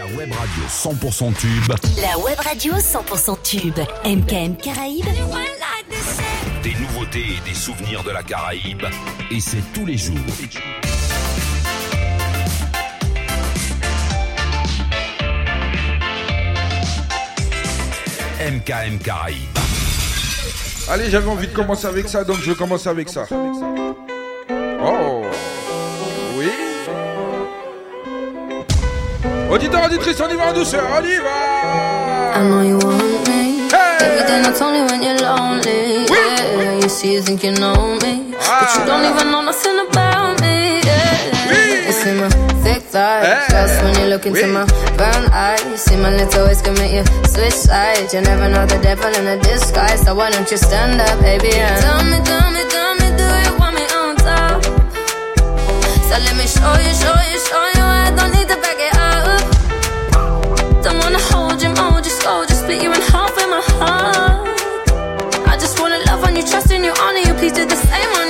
La web radio 100% tube. La web radio 100% tube. MKM Caraïbes. Des nouveautés et des souvenirs de la Caraïbe. Et c'est tous les jours. MKM Caraïbes. Allez, j'avais envie de commencer avec ça, donc je commence avec ça. Avec ça. Auditeur, auditrice, on y va en douceur, on y va I know you want me hey. that's only when you're lonely yeah. You see you think you know me ah. But you don't even know nothing about me yeah. oui. You see my thick thighs when you look into oui. my brown eyes You see my lips always commit you switch sides You never know the devil in a disguise So why don't you stand up, baby, Tell me, tell me, tell me, do you want me on top? So let me show you, show you, show you I don't need the Don't wanna hold you, mold you, scold you, split you in half with my heart. I just wanna love on you, trust in you, honor you. Please do the same on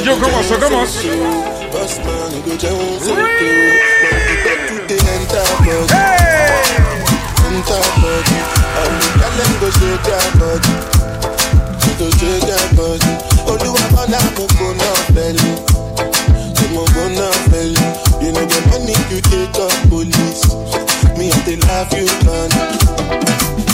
C'est dur, commence, on commence. the police. Me, I love you, man.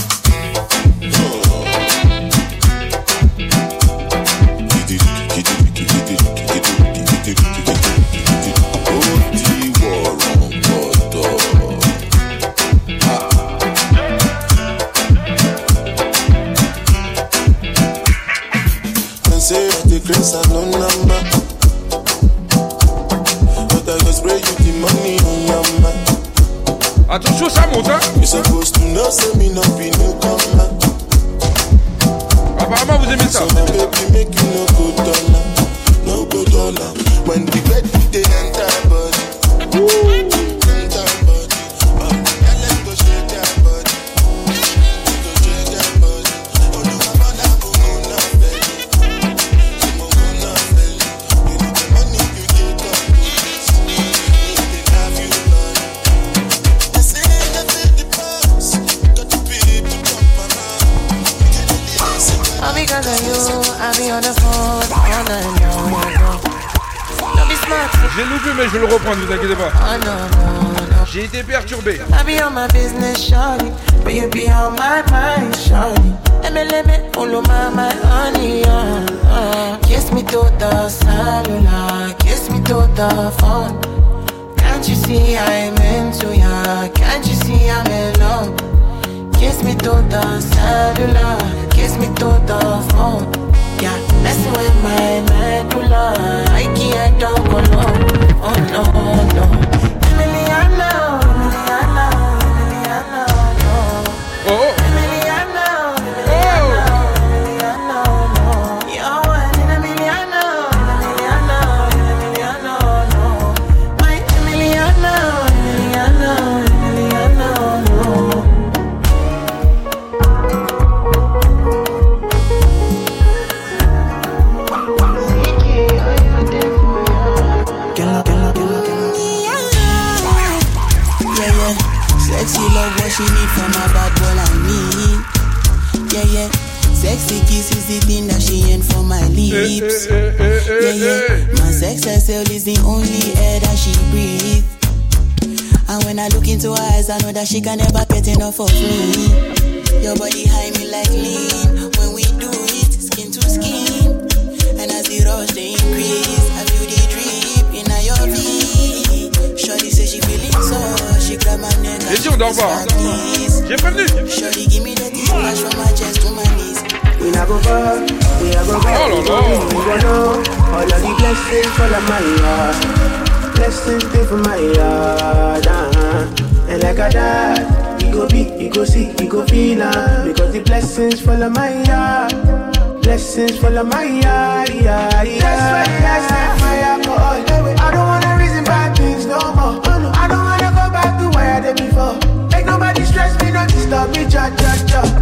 your phone. Can't you see I'm into ya? Can't you see I'm alone? Kiss me through the cellular, kiss me through the phone. Yeah, messing with my medulla. I can't talk alone. Oh no, no. Emily, I know, Emily, I know. hips. Yeah, yeah. My sex herself is the only air that she breathes. And when I look into her eyes, I know that she can never get enough of me. Your body high me like lean. When we do it, skin to skin. And as the rush they increase, I feel the drip in your feet. Shorty say she feeling so, she grab my neck. Les yeux Shorty give me the kiss, from my chest to my knees. We not go far, we a go back. We go know all of the blessings for the my yard. Blessings they for my yard. Uh-huh. And like a dad, you go be, you go see, you go feel uh, Because the blessings follow my yard. Blessings follow my yard. Yeah, yeah. That's why I set fire for all I don't wanna reason bad things no more. Oh, I don't wanna go back to where I did before. Make nobody stress me, not disturb me, cha cha cha.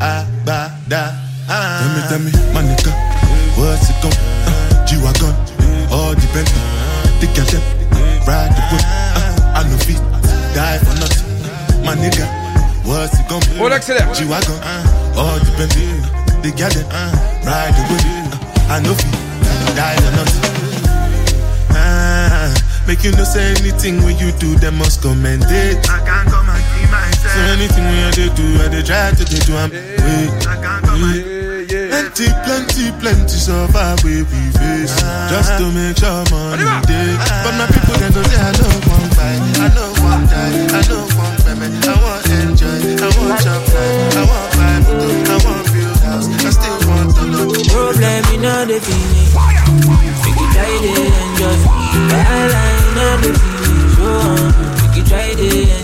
Abada. Ah. Tell me, tell me, my nigga, what's it gon' be? Uh, G-Wagon, all the Bentley, the girl them, ride the whip. Uh, I no fit, die for nothing. My nigga, what's it gon' be? G-Wagon, all the Bentley, the girl them, ride the whip. Uh, I no fit, die for nothing. Ah, make you no say anything when you do, they must commend it. I can't come and keep myself. So anything when they do, I they try to they do, I'm away. Plenty, plenty, plenty survive so we face just to make sure money day. But my people they go say I don't want buy, I don't want die, I don't want payment, I want enjoy, I want job life, I want buy I want build house, I still want to know. Problem in all the finish, make you try to enjoy. But I lie in all the finish, so make you try to enjoy.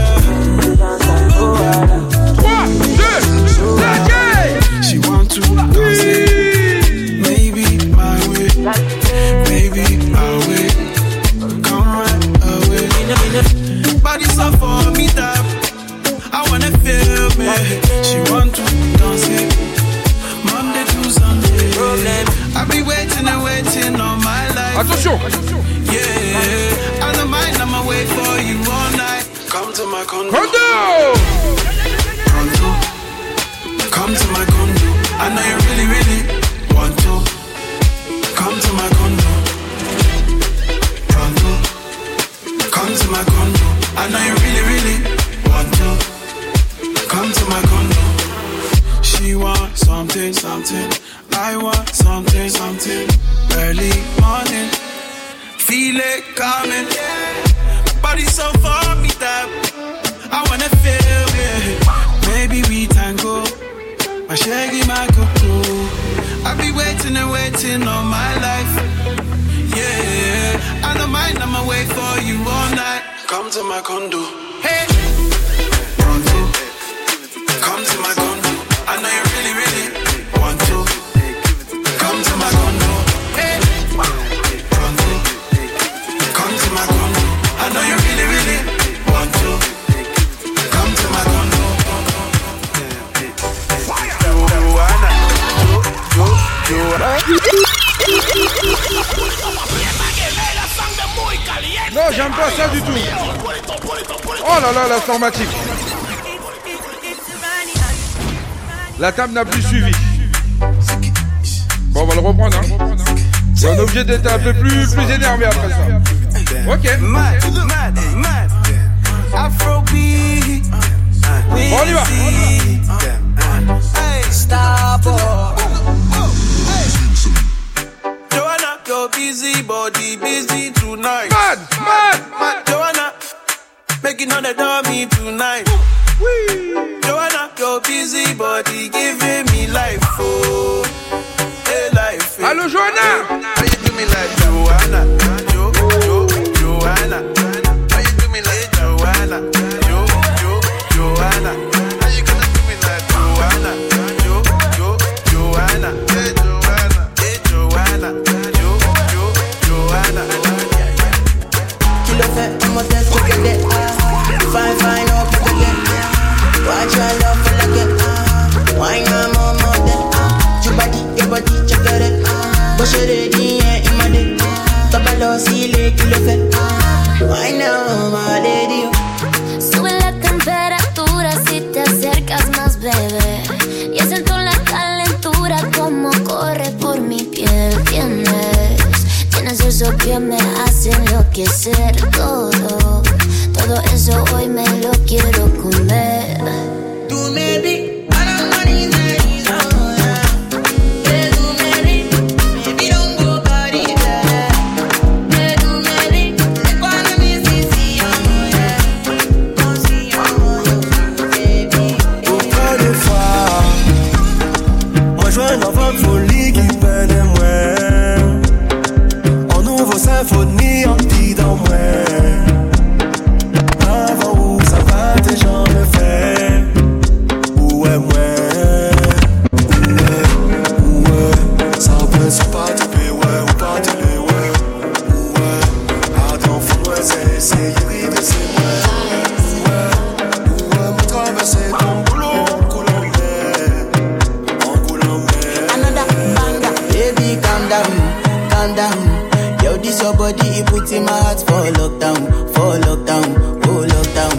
my heart for lockdown, for lockdown, oh lockdown.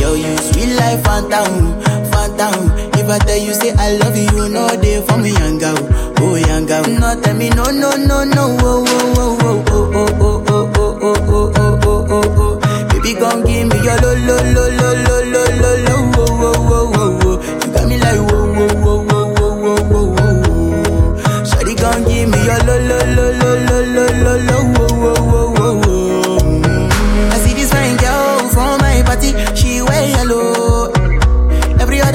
Yo, you sweet life, phantom, phantom. If I tell you say I love you, no day for me young girl, oh young girl. No tell me no no no no, oh oh oh oh oh oh oh oh oh oh oh oh oh oh. Baby, gon' give me your lo lo lo lo lo lo lo lo, oh oh oh oh oh. You got me like whoa whoa whoa whoa whoa whoa whoa. Shawty gon' give me your lo lo lo lo lo lo lo.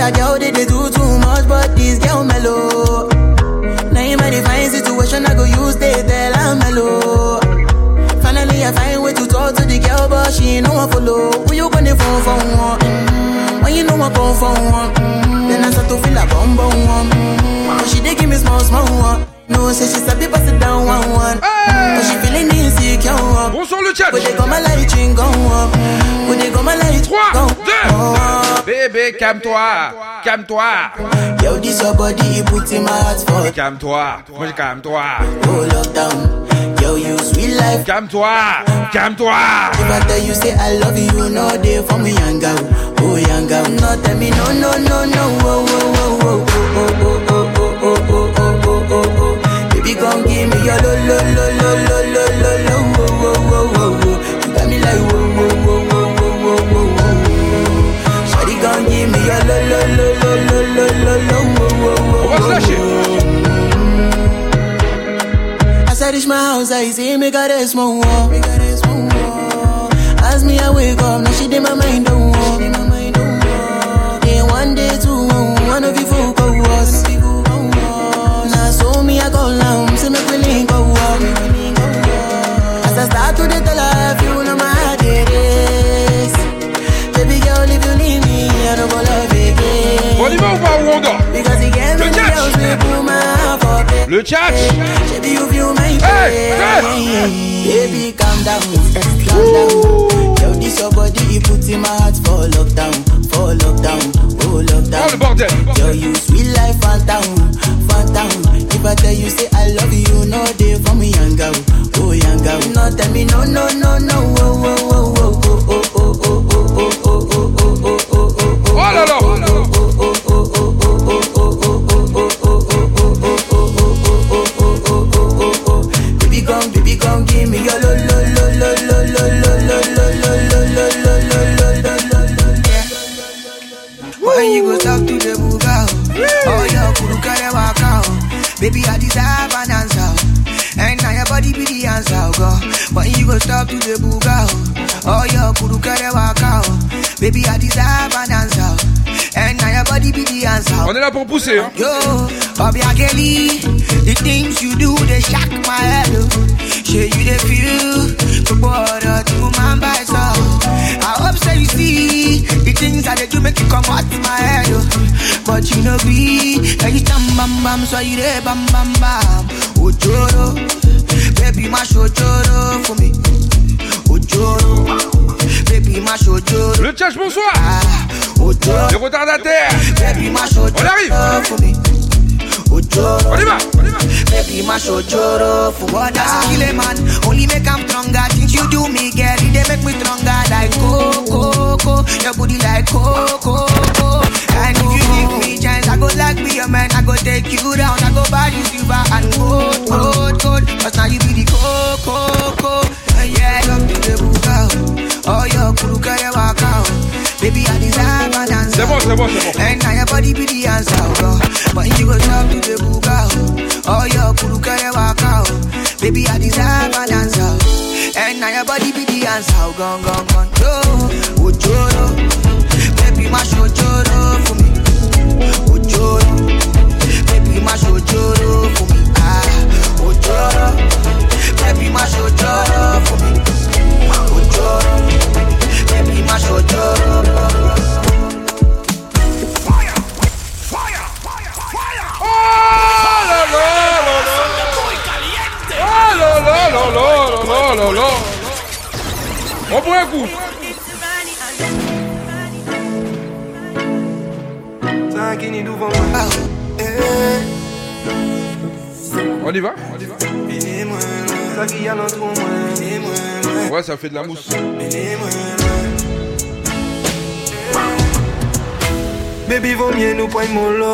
other girl they, they do too much, but this girl mellow. Now in my divine situation, I go use they tell I'm mellow. Finally, I find way to talk to the girl, but she ain't no one follow. Who you gonna phone for one? Mm-hmm. When you know I phone for one, mm-hmm. then I start to feel a like bum bum one. Mm-hmm. But she they give me small small one. No, say she's happy, pass it down one one. Hey. But she feeling insecure. Bonsoir le chat. Would they go my light, go up? Would they go my light, go up? calme-toi, calme-toi. Yo, this your body, you put in my heart for. Calme-toi, moi calme-toi. Oh, lockdown. Yo, you sweet life. Calme-toi, calme-toi. If tell you say I love you, no day for me, Oh, no tell me no, no, no, no. Oh, oh, oh, oh, oh, oh, oh, oh, oh, oh, oh, oh, oh, Baby, come give me your lo, What's that shit? As I reach my house, I see me got a small wall. As me I wake up, now she did my mind don't Day one, day two, one of you folk of us. Now so me I call now, say me we link up. As I start to the tell her, I feel Le chat Baby, calm down, calm down. this your body, put in my heart for lockdown, for lockdown, oh lockdown. le Yo, you sweet life, phantom, phantom. If I tell you, say I love you, no day for me, young girl, oh young girl. No, tell me, no, no, no, no, oh, oh, oh. go stop to the buga oh. All oh, your kuru kere waka oh. Baby I deserve an answer oh. And now your body be the answer oh. On est là pour pousser hein. Yo, Bobby Akeli The things you do they shock my head Show you the feel From border to man by so I hope so you see The things that they do make you come out my head But you know me Like you tam bam bam so you dey bam bam bam Ojoro, baby, my Ojoro for me. Ojoro, baby, my Ojoro. Le tchèche, bonsoir. Ah, ojoro, le retardataire. Baby, mash Ojoro On for me. Ojoro, on y va, on y va. Baby, my Ojoro for what I kill a man. Only make I'm stronger. Since you do me, girl, they make me stronger like coco, oh, oh, oh. Your body like coco. And if you give me chance, I go like be your man. I go take you down. I go buy you silver and gold, gold, gold. Cause now you be the coco, coco. Yeah, up to the buka. Oh, your crew can walk out. Baby, I deserve an answer. C'est bon, c'est bon, c'est bon. And now your body be the answer, bro. But you go drop to the buka. Oh, your crew can walk out. Baby, I deserve an answer. And now your body be the answer, gong, gong, gong. On y va On y va Ouais, ça fait de la mousse. Baby, vaut mieux nous prendre mon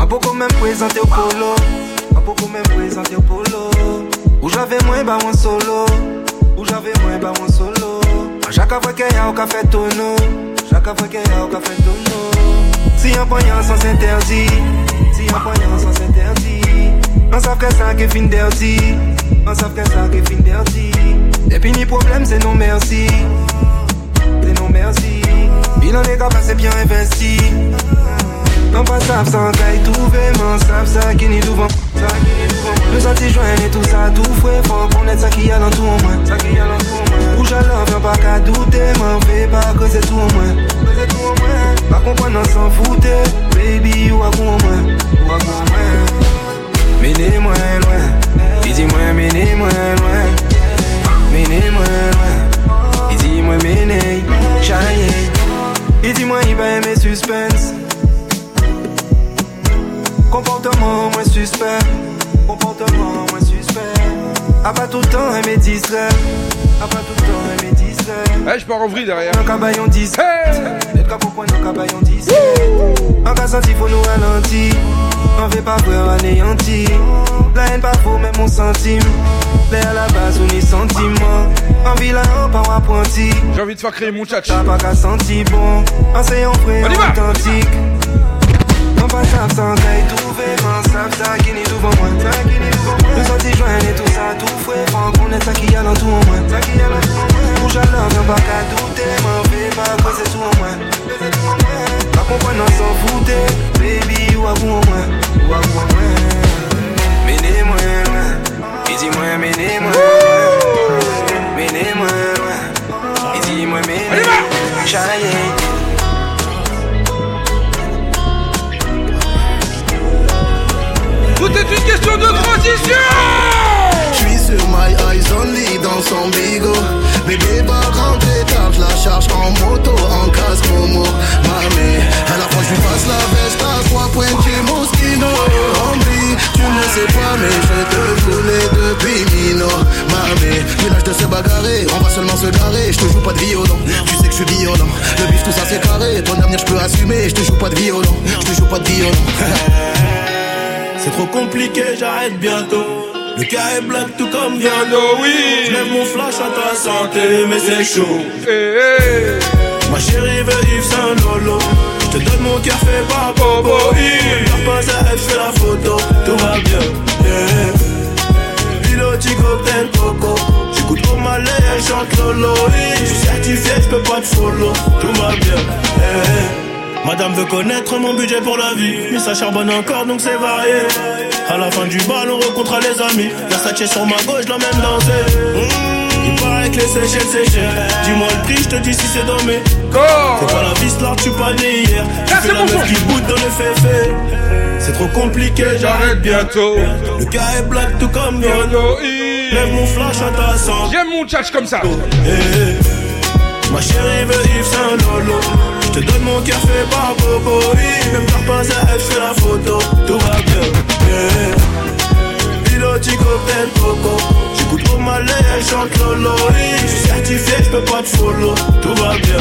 Un même présenté au polo. Un peu quand même présenté au polo j'avais moins bas ben un solo Où j'avais moins bas ben un solo A chaque fois qu'il y a au café tonneau Chaque fois qu'il y a au café tonneau Si un poignant sans interdit, Si un poignant sans interdit. On savait que ça qui fin dirty On savait que ça qui fin Et Depuis ni problème c'est non merci C'est non merci Il en est capable c'est bien investi Non pas ça sans qu'aille trouver Mais savent ça qui ni souvent Besoin de et tout ça, tout fouet. Faut connaître ça qui tout Ça qui dans tout au moins. viens pas qu'à douter. M'en fais pas, que c'est tout au moins. Pas s'en foutait. Baby, ou à coup au moins. moi loin. Il moi, moi loin. Menez-moi loin. Il moi, menez. moi, il va aimer suspense. Comportement moins suspect. Comportement moins suspect. A pas tout le temps, elle me A pas tout le temps, elle me Eh, je pars en derrière. Un cabayon 10. Hey! capot point, un cabayon 10. Un cas senti, faut nous ralentir. On fait pas frère anéanti. La haine pas faux, même mon centime. Mais à la base, on est sentiment. En ville, on pas apprenti. J'ai envie de faire créer mon tchatch. T'as pas qu'à sentir bon. En s'ayant frère authentique. On passe à sans tout. S'akini tou pou wè S'akini tou pou wè Mou s'ati jwenne tou sa tou fwè Fwè an kounè s'akialantou wè S'akialantou wè Mou jalan wè baka toutè Mwen fiwa kwense tou wè Mwen fiwa kwense tou wè Mwen konpwè nan s'anpwote Baby wakou wè Wakou wè Mene mwen Edi mwen, mene mwen Mene mwen Edi mwen, mene mwen Chaye Tout est une question de transition J'suis sur my eyes only dans son bigo Bébé pas en détache, la charge en moto, en casque moi Mamé, à la fois je lui passe la veste à trois pointue Moschino Rambli, tu ne sais pas mais je te voulais depuis Mino Mamé, tu lâches de se bagarrer, on va seulement se garer Je te joue pas de violon, tu sais que je suis violent Le bif tout ça c'est carré, ton avenir je peux assumer Je te joue pas de violon, je te joue pas de violon C'est trop compliqué, j'arrête bientôt. Le cas est black tout comme Viano, oui. J'lève mon flash à ta santé, mais c'est chaud. Hey, eh, eh. Ma chérie veut Yves Saint Lolo. J'te donne mon café, fait par Il Je pas à elle, j'fais la photo, tout va bien. Yeah. Piloti eh. cocktail coco. J'écoute pour ma elle chante Lolo. J'suis certifié, j'peux pas te follow, tout va bien. Yeah. Madame veut connaître mon budget pour la vie. Mais ça charbonne encore donc c'est varié. À la fin du bal, on rencontre les amis. La sachet sur ma gauche, la même danser. Il paraît que les séchelles Dis-moi le prix, je te dis si c'est dans mes C'est pas la vie là, tu pas né hier Je la meuf qui boude dans les C'est trop compliqué, j'arrête bientôt Le cas est black tout comme Yano Lève mon flash à ta sang J'aime mon tchatch comme ça eh, eh. Ma chérie veut Yves Saint Lolo te donne mon cœur fait par Bobo Ne me pas à elle, fais la photo Tout va bien, yeah Piloti cocktail coco Couteau malais, chante lolo. Je suis certifié, je peux pas te follow. Tout va bien.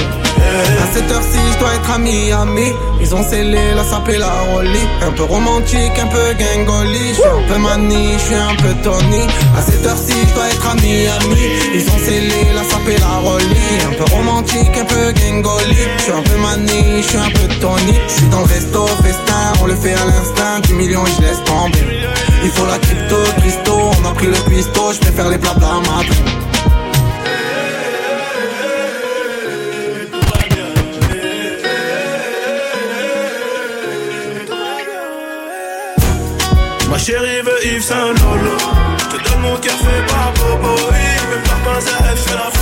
À cette heure-ci, je dois être à Miami. Ils ont scellé la sape et la rollie. Un peu romantique, un peu gangoli. Je suis un peu mani, je suis un peu Tony. À cette heure-ci, je dois être à Miami. Ils ont scellé la sape et la rollie. Un peu romantique, un peu gangoli. Je suis un peu mani, je suis un peu Tony. Je suis dans le resto, festin, on le fait à l'instinct. Du millions je laisse tomber. Il faut la crypto, Christo, on a pris le pisto, je les blabla ma Ma chérie veut Yves Saint Lolo Je te donne mon café, par Bobo Il me faire pas à F, je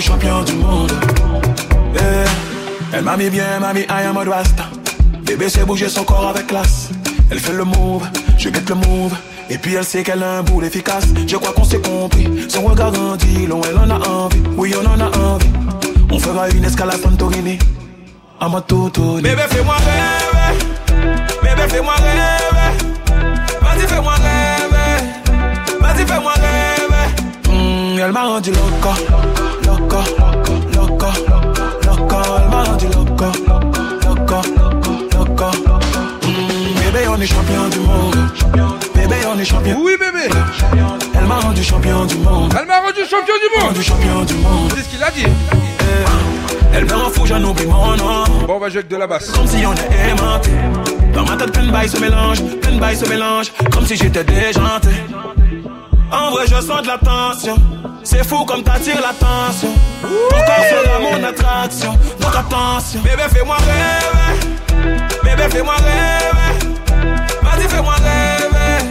champion du monde. Eh, elle m'a mis bien, m'a mis I am a rasta. Bébé sait bouger son corps avec classe. Elle fait le move, je guette le move. Et puis elle sait qu'elle a un boule efficace. Je crois qu'on s'est compris. Son regard dit long, elle en a envie. Oui, on en a envie. On fera une escalade Santorini. À ma toto. Bébé, fais-moi rêver. Bébé, fais-moi rêver. Vas-y, fais-moi rêver. Vas-y, fais-moi rêver. Hmm, elle m'a rendu loco loco, loco, loco elle m'a rendu Bébé, on est champion du monde. Bébé, on est champion. Oui, bébé. Elle m'a rendu champion du monde. Elle m'a rendu champion du monde. du champion du monde. C'est ce qu'il a dit. Eh. Elle me rend fou, j'en oublie mon nom. Bon, on va jouer de la basse. Comme si on est aimanté. Dans ma tête, plein de bails se mélange, plein de bails se mélange. Comme si j'étais déjanté. En vrai, je sens de la tension. C'est fou comme t'attires l'attention. Ton corps sera mon attraction. Donc attention. Bébé, fais-moi rêver. Bébé, fais-moi rêver. Vas-y, fais-moi rêver.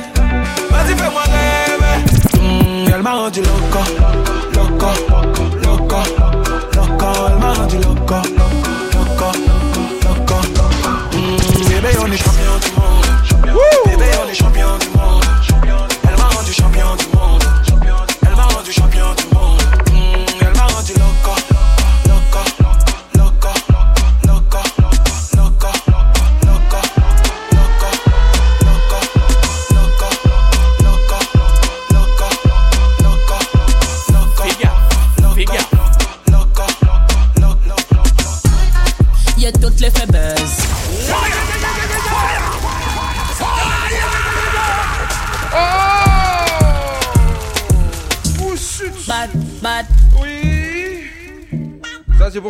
Vas-y, fais-moi rêver. Hum, elle m'a rendu loco. Loco, loco, loco. Elle m'a rendu loco. Loco, loco, loco. bébé, on est champion du monde. Bébé, on est champion du monde.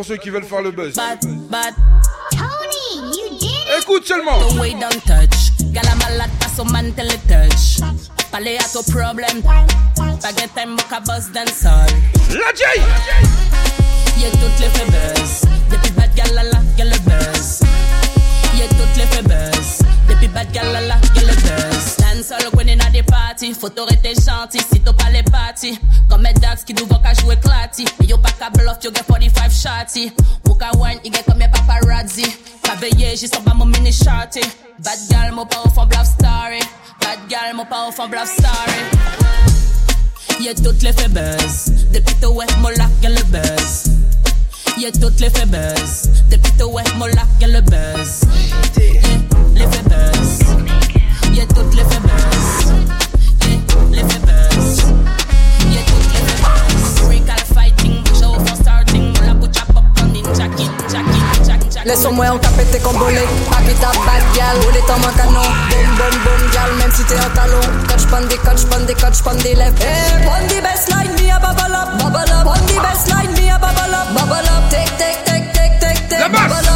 ceux qui veulent faire le buzz. Bad, bad. Tony, you did it. Écoute seulement. The way don't touch. Gala malade, man touch. à ton problème. Baguette, time, La J! Y'a toutes les buzz. bad, gala la, buzz. Y'a toutes les buzz. bad, gala la, buzz. Dan sol gwen nan de pati Foto rete janti, sito pa le pati Kom e dags ki nou vok a jwe klati E yo pa ka bluff, yo get 45 shotty Mou ka wine, i gen kom e paparazzi Kaveye, jiso ba mou mini shati Bad gal mou pa ou bluff story Bad gal mou pa ou bluff story Ye tout le fe buzz Depi te wet mou lak gen le buzz Ye tout le fe buzz Depi te wet mou lak le buzz yeah, toutes les faiblesses. Yeah, les faiblesses. Yeah, toutes les faiblesses. Break all fighting, bouge au fond starting. La bouche à pop on ninja kid, jack kid, jack Laisse-moi en capete comme bonnet. Papi ta bad gal, roule ton mon canon. Bonne, bonne, bonne gal, même si t'es en talon. Coach pandé, coach pandé, coach pandé, lève. Hey, eh, on the best line, me a bubble up, bubble up. On the best line, me a bubble up, bubble up. Take, take, take, take, take, take, bubble up.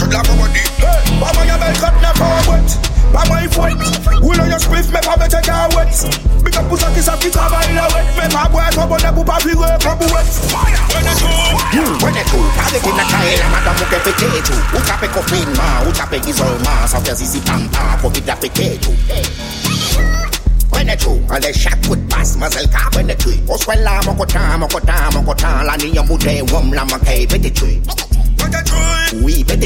Dreadlock over deep. Hey, mama, your cut now forward. By my foot, we know your spliff, me pa better car wet. Big pussy kiss up the cover a wet. Me pa boy trouble, the pupa fi work up wet. When it cool, hmm. when it cool, pa get in the car, I'm a damn okay fi take you. Uta pe coffin ma, uta pe ma, sa fe zizi pampa, po fi da pe take you. When it true, and the shot would pass, muzzle cap in the tree. Oswella, mokota, mokota, mokota, la ni yamude, wum la makay, pity tree. Oui, mais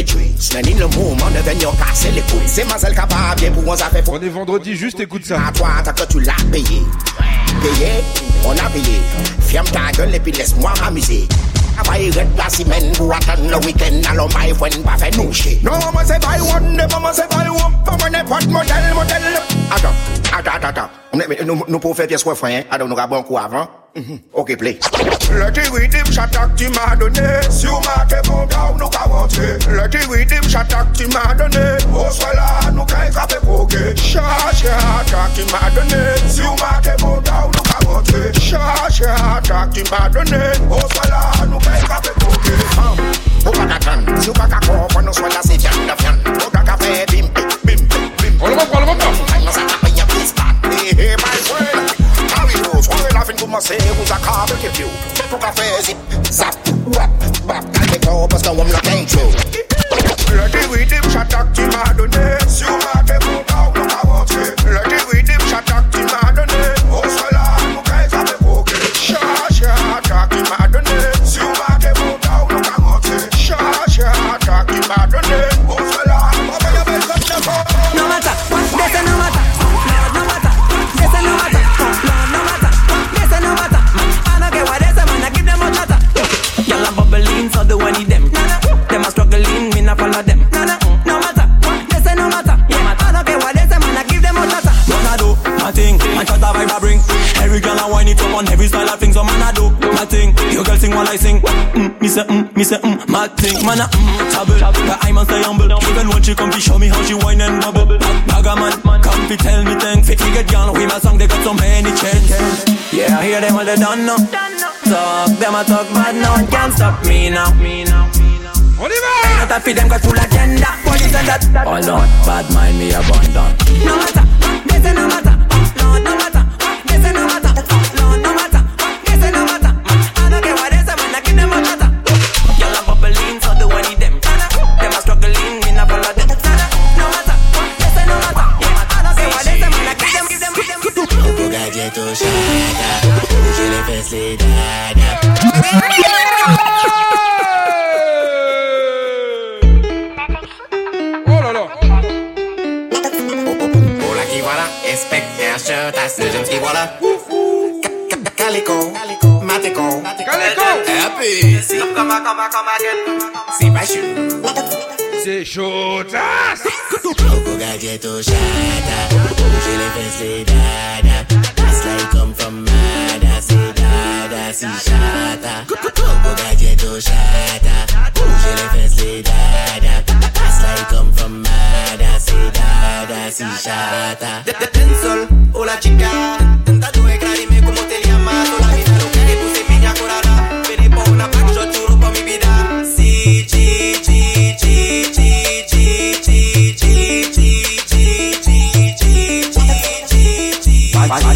ni le moment de venir casser les couilles. C'est ma pas capable, pour moi, ça fait On est vendredi, juste écoute ça. À toi, que tu l'as payé. Payé, on a payé. Ferme ta gueule et puis laisse-moi m'amuser. A fay red la simen, pou atan loun wiken, alon mwen fwen pa fè nou chè. Non mwen se fay wande, mwen se fay wande, mwen se fay wande, mwen se fay wande, mwen se fay wande. Atan, atan, atan, atan. Nou pou fè piyes wè fwen, atan nou ka bon kou avan. Mhm, ok, play. Leti witi, mwen chata ki mwa done, si ou mwa te bon da w nou ka wante. Leti witi, mwen chata ki mwa done, ou swela nou ka yon e kape pwoke. Chacha ki mwa done, si ou mwa te bon da w nou ka wante. kote Sha, sha, talking about the name Oswala, oh, nupeka pe kote Ham, ukaka tan, sukaka kopa, nuswala si janda fyan Ukaka fe bimpe, bimpe, bimpe Olum up, olum up, up Time nasa tapa ya please stand Hey, my friend Carry those, why laughing to myself Who's a car, break a few Ukaka fe zip, zap, wap, bap Kale kopa, ska wam la kencho Ready with him, shatak ti madone Sumate kote and cut that vibe I bring. Every girl I wind it up on every style of things. So oh, man I do my thing. Your girl sing while I sing. Mm, me say mm, me say mm, my thing. Man I mm, trouble. But I must stay humble. Even when she come, to show me how she wine and bubble. Bagger man, come fi tell me things. Fit get girl, we my song they got so many chances. Yeah, I hear them all they done now. Talk them I talk bad no one can stop me now. Oliver, now. Oliver! Not a them got full agenda. Police and that. Hold on, bad mind me abandon. No matter, they say no matter. Come come come again. See my shoe. C'est chaud, Coco gâteau chata, bouger les fesses c'est dada. Pass like come from Mada, c'est dada, si chata. Coco gâteau chata, bouger les fesses c'est dada. Pass come from Mada, c'est dada, si chata. Dancehall, oh la chica.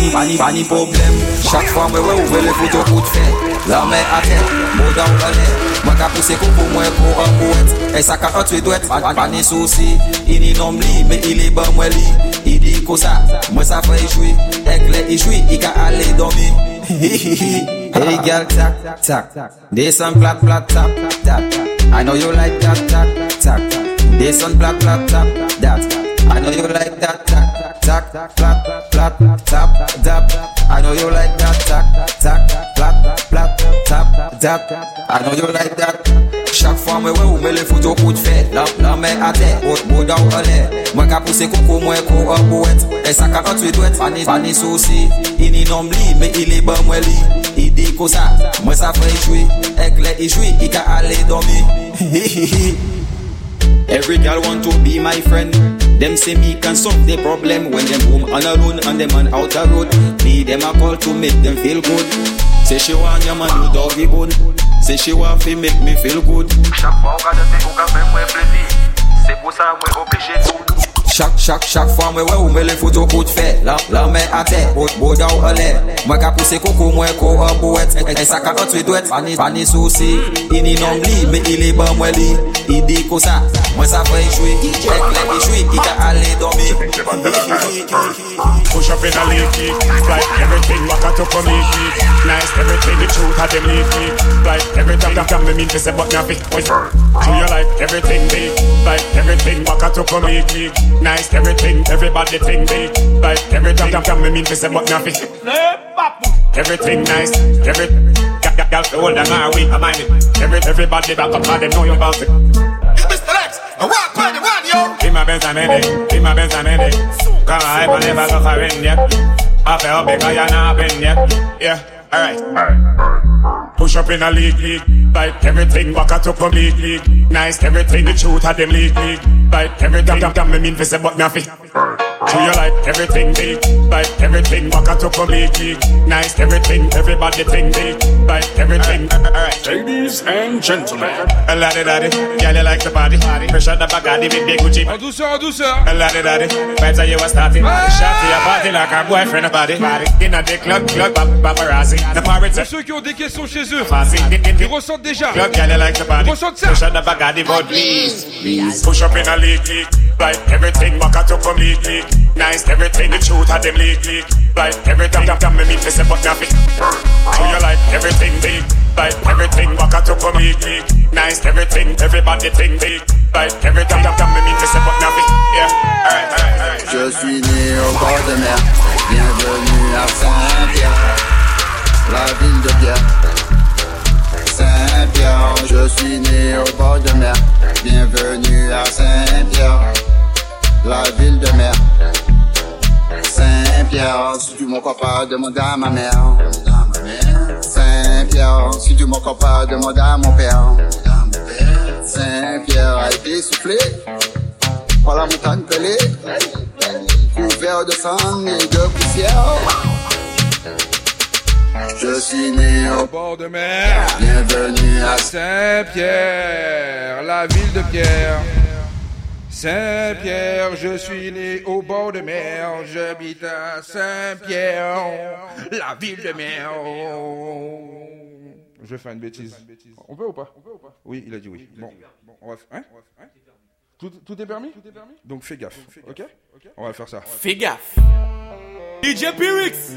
ni, pa ni, pa ni problem Chak fwa mwen wè ou vè le fote kout fè La mè a tè, mò da ou anè Mwen ka puse kou pou mwen kou an kouet E sa ka an tue dwet, pa, pa ni souci Ini nom li, me ili ban mwen li I di kosa, mwen sa fè i chwi Ek le i chwi, i ka ale domi Hey gal, tak, tak This one plat, plat, tap, tap I know you like that, tak, tak This one plat, plat, tap, tap. I know you like that, tak, tak, plat, plat Tap, tap, tap, tap. I know you like that. Tak, tak, tak, tak. Plap, plap, tap, tap. I know you like that. Chak fwa mwen wèw, mwen le fwoto kouj fè. Nan mè atè, odmò dan wèle. Mwen ka pouse koukou mwen, kou an bouèt. E sak avat wè twè twè. Pan ni sosi, ini nom li, mwen ilè ban mwen li. I di kosa, mwen sa fè i chouy. Ekle i chouy, i ka ale donbi. Hi, hi, hi, hi. Every gal want to be my friend. Them say me can solve the problem when them home on a run and them on outer road. Me them a call to make them feel good. Say she want your man with doggy bone. Say she want fi make me feel good. Chaque fois on regarde un film, on fait moins plaisir. C'est pour ça moi obligé tout. Chak, chak, chak fwa mwen wè ou mwen le foto kout fè La, la men a tè, bot boda ou alè Mwen ka puse koko mwen ko a bouet E, e saka otwe dwet, pani, pani souci Ini nom li, me ili ban mwen li Idi kosa, mwen sa fè yi chwi Ek lè yi chwi, i ka ale domi Push up in a leaky Like everything waka to for me Nice everything, the truth had them leaky Like every time that me mean to say but now big boy Do you like everything big Like everything waka to for me Nice nice, everything, everybody think big. Like everything, come come me mean to say but nothing. Everything nice, every girl the whole damn my week, I mind it. Every everybody back up, I know you about it. Mr. Lex, a rock party, one yo. Be my best, I'm in it. Be my best, I'm in it. Come on, I never go for it yet. I feel big, I ain't not been yet. Yeah, alright. Alright. Push up in a league, league. Bite everything, waka to complete league. Nice everything, the truth of them league, league. Bite everything, damn, damn, me mean for say, but me a Do you like everything big, bite everything, waka to complete league. Nice everything, everybody think big, bite everything. ladies and gentlemen. A lot of daddy, girl you like the body, pressure the bagadi, big big Gucci. En douceur, en douceur. A lot of daddy, vibes are you a starting. Shot to your party like a boyfriend a body. In a dick club, club, paparazzi. The pirates. Ceux qui ont des questions chez eux. Ils ressentent déjà. Ils ressentent ça. Push up in a leak, Like everything back at you from Nice, everything the truth had them leak, Like everything that me meet, they say, but nothing. So you like everything big. Like everything back at you from Nice, everything, everybody think big. Like everything that me meet, they say, but nothing. Yeah, alright, alright. Je suis né au bord de mer. Bienvenue à Saint-Pierre. de mer. Bienvenue à Saint-Pierre, la ville de mer. Saint-Pierre, si tu crois pas, demande à ma mère. Saint-Pierre, si tu crois pas, demande à mon père. Saint-Pierre a été soufflé par la montagne pelée, couvert de sang et de poussière. Je suis né au bord de mer. Bienvenue à Saint-Pierre, la ville de Pierre. Saint-Pierre, je suis né au bord de mer, j'habite à Saint-Pierre, la ville de mer. Je vais faire une bêtise. On peut ou pas Oui, il a dit oui. Bon, on va hein tout, tout, est permis Donc fais gaffe, ok On va faire ça. Fais gaffe DJ Pyrix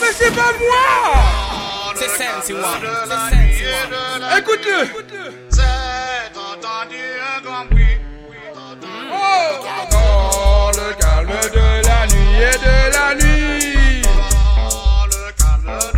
Mais c'est pas moi C'est Sam, c'est moi. Écoute-le C'est entendu un grand bruit. Oh, le calme de la nuit et de la nuit. le calme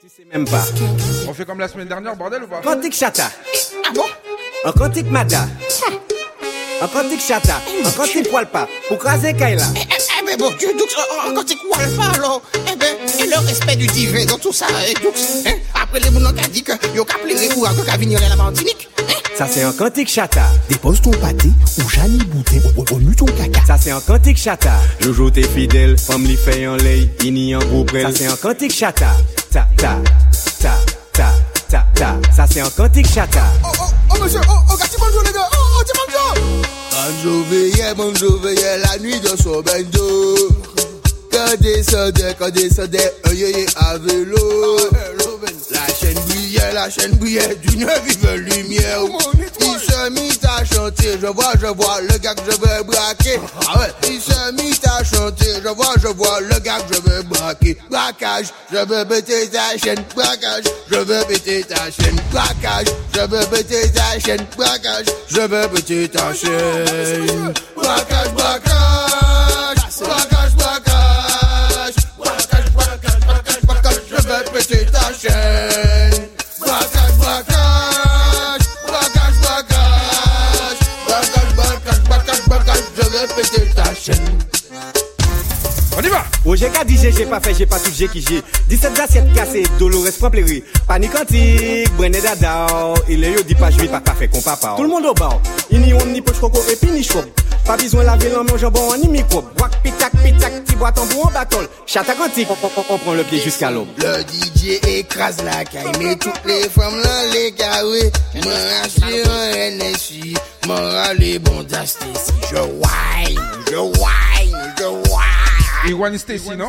tu sais même pas. On fait comme la semaine dernière, bordel ou pas quantique chata. Ah bon Un quantique mada. Ah. Un quantique chata. Un quantique walpa. Pour craser Kaila. Eh ben eh, bon eh, Dieu, donc un euh, quantique euh, walpa alors. Eh ben, et le respect du divin dans tout ça. Et hein, donc, hein? après les mounons qui dit que yo cap les ou à venir à la Martinique. Ça c'est un cantique chata. Dépose ton pâté ou Janie ou au ton caca. Ça c'est un cantique chata. Jojo t'es fidèle, femme li fait en lay, ini en gros Ça c'est un cantique chata. Ta ta ta ta ta ta. Ça c'est un cantique chata. Oh oh oh monsieur, oh oh gâti bonjour les gars, oh oh tu bonjour. Bonjour veillez, bonjour veillez, la nuit de son banjo. Quand descendait, quand descendait, un à vélo. Ah, la chaîne la chaîne brillait d'une vive lumière. Il se mit à chanter, je vois, je vois le gars que je veux braquer. Ah ouais. Il se mit à chanter, je vois, je vois le gars que je veux braquer. Braquage, je veux péter ta chaîne. Braquage, je veux péter ta chaîne. Braquage, je veux péter ta chaîne. Braquage, je veux péter ta chaîne. Braquage, braquage, braquage, braquage. Braquage, braquage, braquage, braquage, je veux péter ta chaîne. Bebê, tá On y va j'ai j'ai pas fait, j'ai pas tout, j'ai qui j'ai 17 assiettes cassées, Dolores prend pléri Panique antique, Brené Dadao oh. Il est yo dit pas, je pas pas fait qu'on papa oh. Tout le monde au bar, oh. il n'y a ni poche coco et puis ni chouop Pas besoin de laver l'homme, jambon, ni microbe Wak pitac pitac, petit bois tambour en battle Chata quantique, on, prend le pied jusqu'à l'aube Le DJ écrase la caille, mais toutes les femmes là les carrés M'en rassure un NSI, m'en les bons Si Je why je why Iwan Stacy, non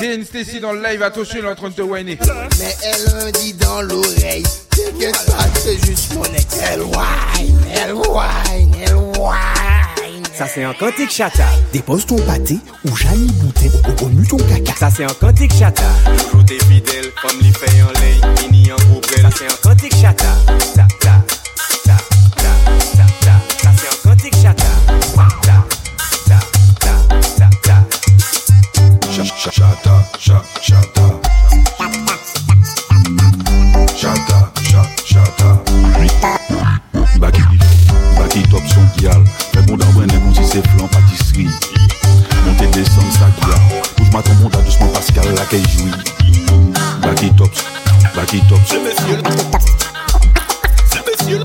C'est une Stacy dans le live, attention, elle est en train de te whiner. Mais elle dit dans l'oreille, t'inquiète pas, c'est juste mon ex. Elle whine, elle whine, elle whine. Ça c'est un cantique chata. Dépose ton pâté ou Janie Boutet au nu ton caca. Ça c'est un cantique chata. Toujours t'es fidèle, comme l'y fait en lait, mini en groupe. Ça c'est un cantique chata. ça, ta. chata, cha, chata, chata, Chata, chata, Baki, baki top son gyal. Répond à n'est comme si c'est flan pâtisserie. Montez, descendre sa guia. Ah. Bouge ma ton monde à doucement Pascal, la qu'elle jouit. Baki top, baki top. C'est monsieur. C'est monsieur.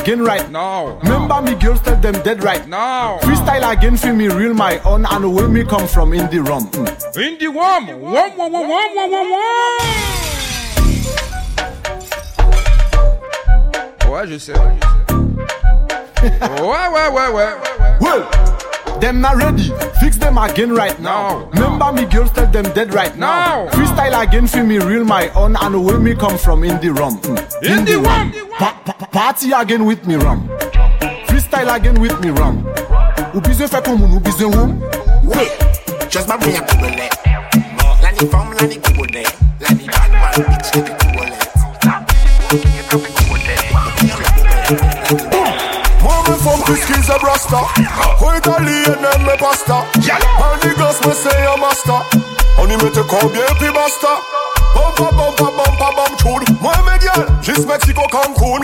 again right now. Remember me girls tell them dead right now. Freestyle again feel me real my own and where me come from in the rum. Mm. In the rum, rum, rum, rum, rum, rum, rum. Ouais, je sais. Ouais, je sais. ouais, ouais, ouais, ouais. Well, them not ready. Fix them again right now. No, Remember me girls tell them dead right no, now. Freestyle again feel me real my own and where me come from in the rum. Mm. In, in the, the rum. rum. Party again with me ram Freestyle again with me ram Ou bizwen fè kon ou bizwen woum We, just ba mwen ya koubele La ni fam, la ni koubele La ni bad man, bitch, ni fòm brasta Kwen italien e me pasta An di gos me se yon masta An di me te koubyen pi basta Bampa, bampa, bampa, bamchoun Mwen me gyal, jis Meksiko Cancun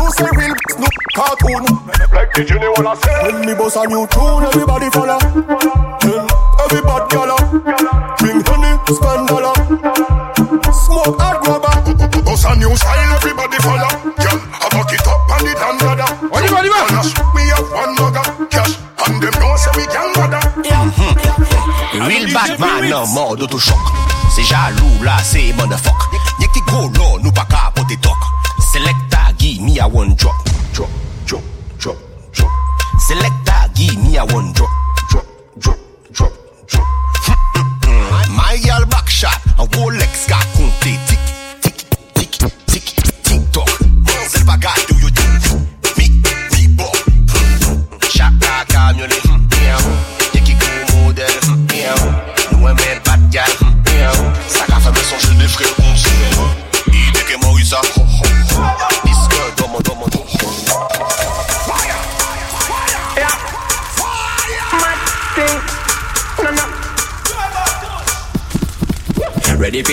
no say real no cartoon. Like the Jenny wanna say. When me bust a new tune, everybody follow. Then everybody gala. Bring honey, spend dollar. Smoke a rubber. Bust a new style, everybody follow. Yeah, I buck it up and it under. What you want, you want? me have one mugger, cash, and them know say we can bother. Yeah. Mm-hmm. Real bad man, no more do to shock. C'est jaloux là, c'est motherfuck. Y'a qui go, non, me, I won't drop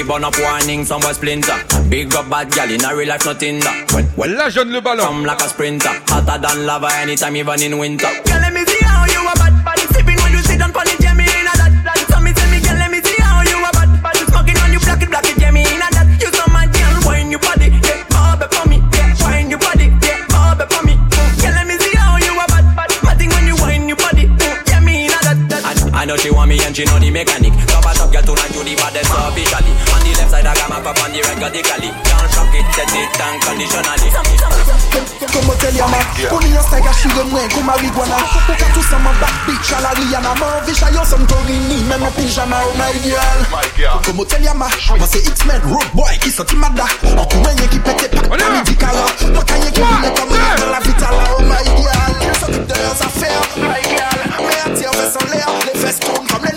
burn up warning, someone splinter. Big up bad gal in a real life, nothing When, When well, la jeune le ballon. Come like a sprinter, hotter than lava anytime, even in winter. Stamp up on the record, the galley Can't shock it, set it unconditionally Comme hôtel Yama Pour n'y en saga, Come suis moins wanna Pour qu'à tous en bas, bitch, à la Rihanna M'en some Torini Même my pyjama, oh my girl Comme hôtel Yama Moi c'est X-Men, Road Boy, qui sorti mada En tout moyen qui pète, pas de midi what can you y'a qui vient comme l'air dans la vitala, oh my girl Sorti de leurs affaires, my girl Mais à tirer son l'air Les fesses tournent comme les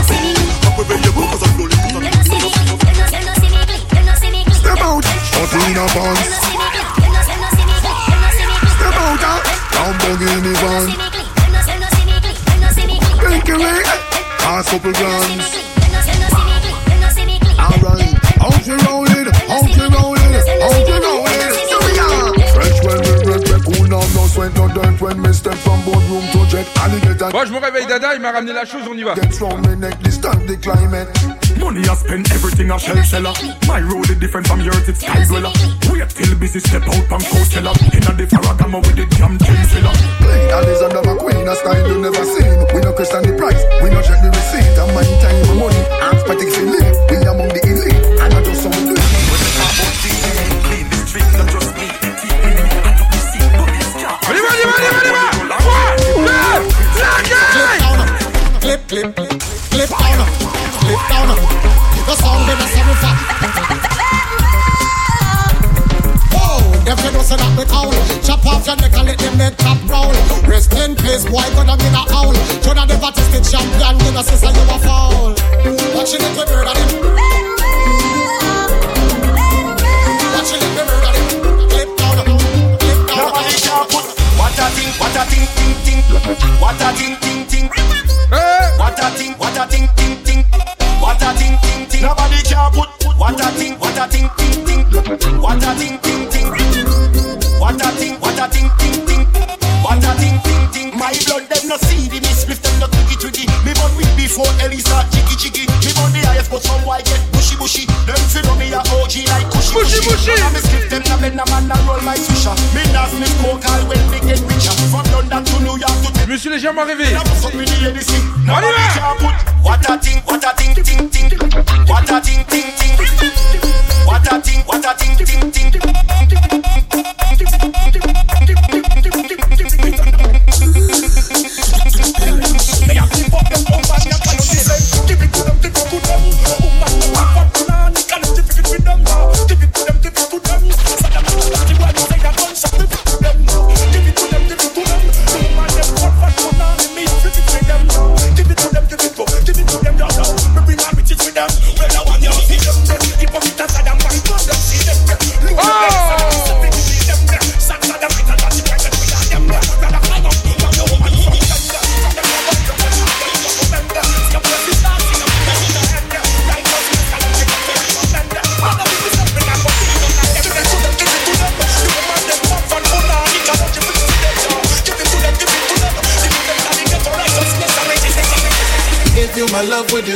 in a pants. Step out a Lamborghini van. Take away Pass couple grams. Alright, out you roll Moi je me réveille Dada, il m'a ramené la chose, on y va. Money I spend everything I shell seller. My road is different from yours, it's sky dweller. Wait till busy step out from Coachella. In a different ragama with the jam chain filler. Play that is another queen, a style you never seen. We no question the price, we no check the receipt. And my time, my money, and spatics in live. We among the elite. clip, clip, down, clip down. The sound in the seven Whoa, them you know say that me towel. Chop off your neck and let them head top roll. Rest in peace, boy, gonna be the owl. Jonah the Baptist, the champion, you know sister you a foul. Watch it, we murder them. Watch it, we murder a thing, what a thing, ting, ting. What a thing, ting, ting. What a thing, what a thing, ting, ting. What a thing, ting, ting. Nobody can put. What a thing, what a thing, ting, ting. What a thing, ting, ting. What a thing, what a thing, ting, ting. What a thing, ting, ting. My blood them no see the miss, with them no twiggy twiggy. Me born with before Elisa, jiggy jiggy. Me born the highest, but some white get bushy bushy bushy. I'm a skip them, now bend man and roll my swisher. Me not sniff smoke all when they get richer. From London to New York to... Je me suis légèrement rêvé. What a thing, what a thing, thing, thing. What a thing, thing, thing.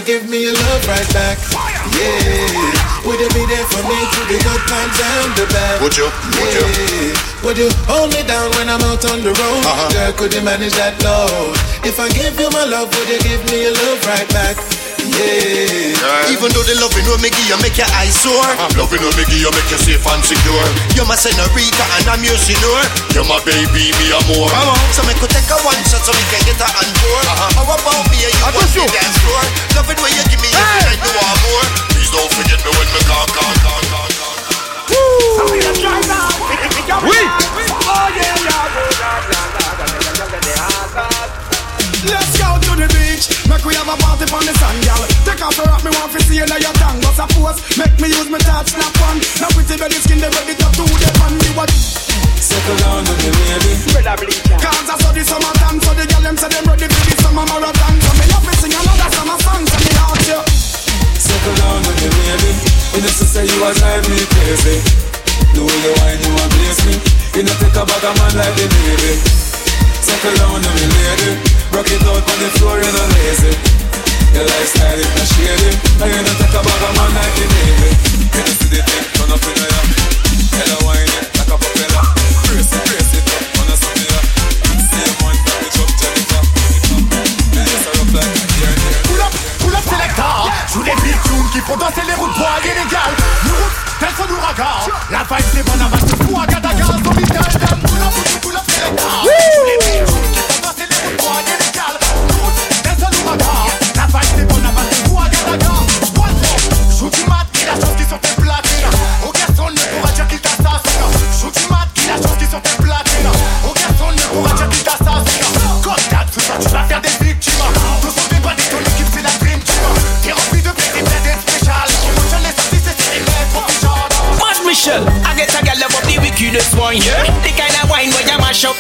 give me your love right back. Yeah. Would you be there for me through the good times and the bad? Would you? Would you? Would you hold me down when I'm out on the road? Uh-huh. Girl, could you manage that load? If I give you my love, would you give me your love right back? Yeah. Even though the loving will make you make your eyes sore. Uh-huh. Loving will make you make you safe and secure. You're my senorita and I'm your senor. You're my baby, me a more. Come on. So me could take a one shot so we can get her on board. Uh-huh. How about me and you want to dance floor? Loving when you give me everything hey. I know I'm more. Please don't forget me when me gone, gone, gone, gone, gone. Woo! Oh yeah, yeah, yeah, yeah, yeah. Let's go to the beach. Make we have a party on the sand, girl. Take off your hat, me want to see you now your tongue. But suppose, make me use my touch, snap one. Now pretty belly skin, they ready to do the fun. You what? Settle down with me, baby. Probably. Cause I saw the summer summertime, so the gal them say they ready for the summer marathon. So me love to sing another summer song, so me out you. Settle down with the baby. You just sister you are drive me crazy. The way you whine, you amaze me. You know take a bag of man like the baby. Settle down with the lady. Rock it out on the floor, you're not lazy Your lifestyle is not shady And you don't take a man like the Navy You see the thing turn up in the air Tell her wine it like a propeller Crazy, it, on a something up See the top And like a year and year Pull up, pull up selector Joue les big tunes qui font danser les routes pour aller légal Nous tel son ouragan La vibe c'est bon, avance tout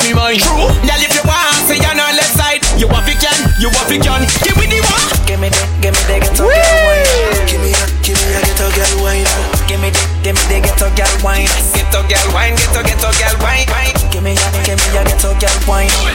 me mind. True. Girl, if you want, say you're not left side. You want it can, you want it can. Give me the one. Give me the, give me the ghetto girl wine. Give me give me a ghetto girl wine. Give me the, give me the ghetto girl wine. Ghetto girl wine, ghetto ghetto girl wine. Give me a, give me the ghetto girl wine.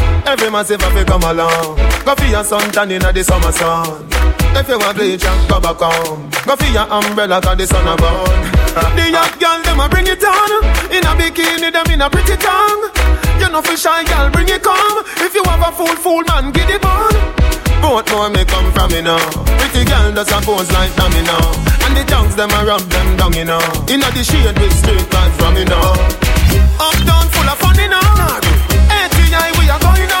Every massive have to come along. Go for your sun tan in the summer sun. If you want bleach, go back home. Go for your umbrella, cause the sun a burn. the young girl, them a bring it on. In a bikini, them in a pretty tongue. You know for shy girl, bring it come. If you have a fool, fool man, get it on. Both more may come from you now. Pretty girl does a pose like dummy now. And the tongues, them a rub them down, you know. Inna the shade with straight man from you now. Up down full of fun, you know. ATI, we are going on.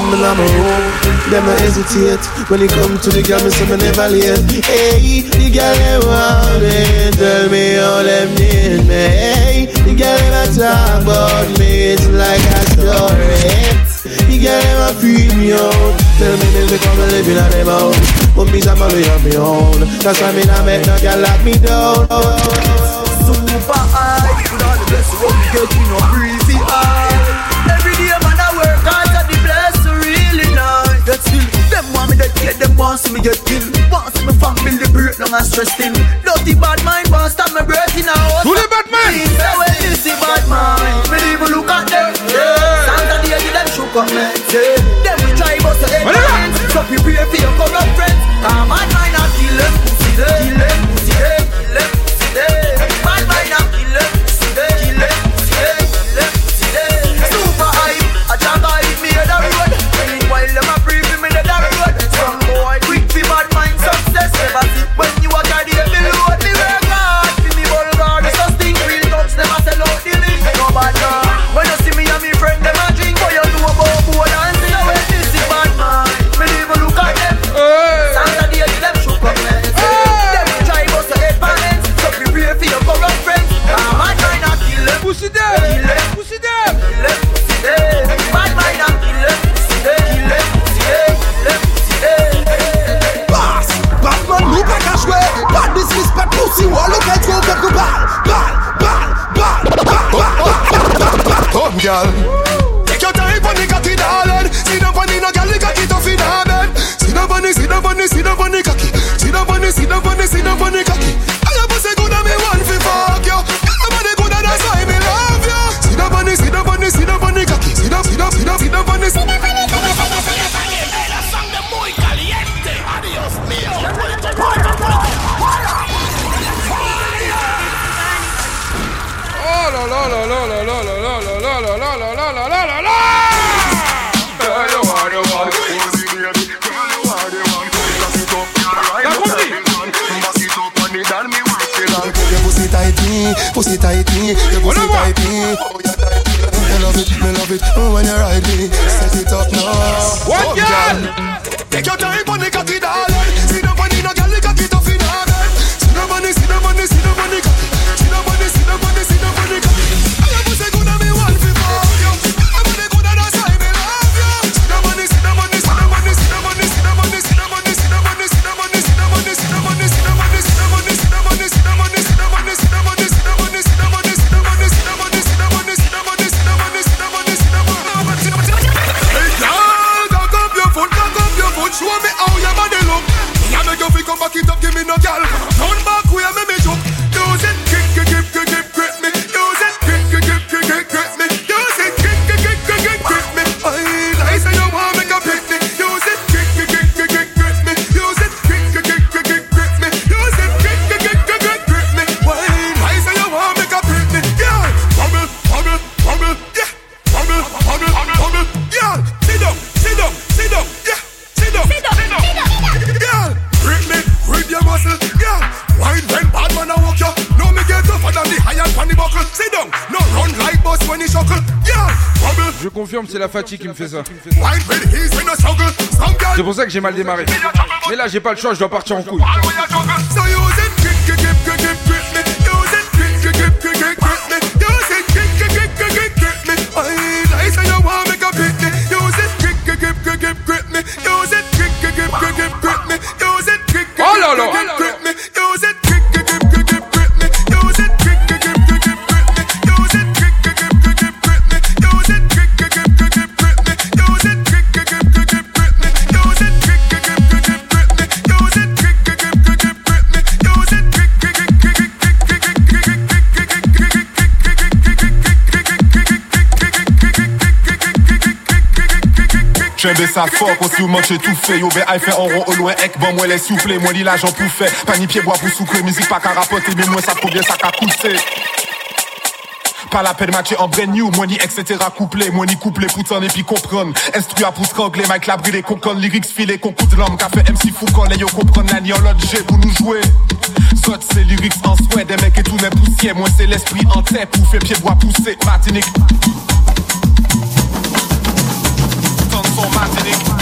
hesitate When it come to the girl, me say me never late Hey, the girl they want me Tell me all them need me Hey, the girl never talk about me It's like a story the girl them a freak me out Tell me come and live in on them own But me some of it on me own That's why me not make no girl lock me down Super high, put on the best one, get you no breathe dead, them want see me get killed. Want see me family break down and stress in. Dirty bad mind, want stop me breathing out. Who the bad man? Yes. So well, this the bad mind. Me even look at them. Yeah. Santa Dia give them shook up Yeah. Them we try bust the head. So prepare for your corrupt friends. Come on, mind and kill them, pussy them. Kill them. girl me, pussy tight me, your pussy oh, tight me. Me love it, me love it, oh, when you ride me, set it up now. One oh, girl, take your time on the cocky, doll. See the la fatigue qui me fait ça. C'est pour ça que j'ai mal démarré. Mais là, j'ai pas le choix, je dois partir en couille. sa fort Possiblement tout fait Yo ben fait en rond au loin Ek bon moi les souffler, Moi li la j'en pas ni pied bois pour soucrer Musique pas carapoter, Mais moi ça combien ça qu'à coûter pas la peine matcher en brand new, moi ni etc. couplé, moi ni couplé pour et puis comprendre. Instruit à pour strangler, Mike la les concon, lyrics filés, concours de l'homme, café MC fou, les yo comprendre la niologie pour nous jouer. Saute ces lyrics en souhait, des mecs et tout n'est poussière, moi c'est l'esprit en tête pied bois pousser, Martinique. for my city.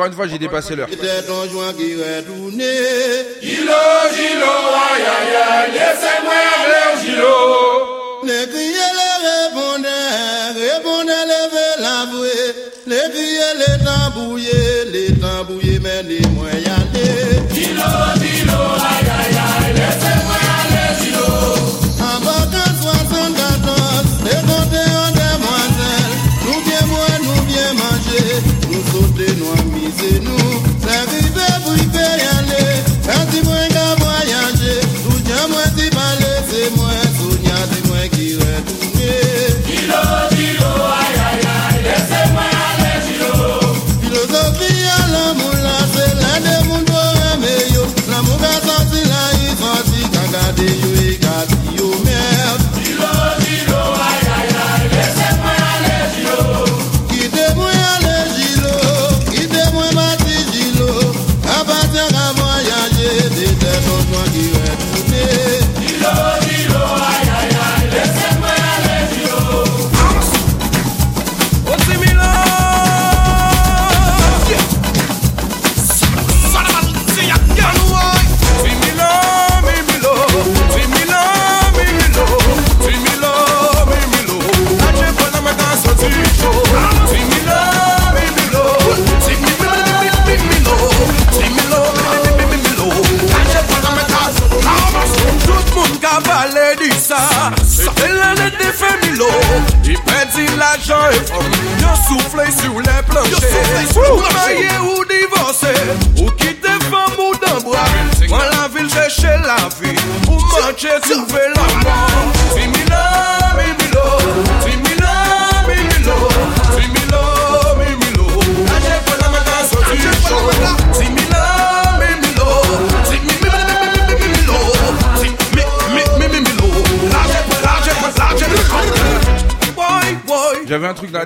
Encore une fois, j'ai dépassé l'heure. Peut-être un joint qui retourné. Gilo, Gilo, aïe aïe aïe, laissez-moi aller, Gilo. Les criers, les répondait, répondait, levez la bouée. Les criers, les tambours. nous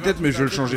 tête, mais je vais le changer.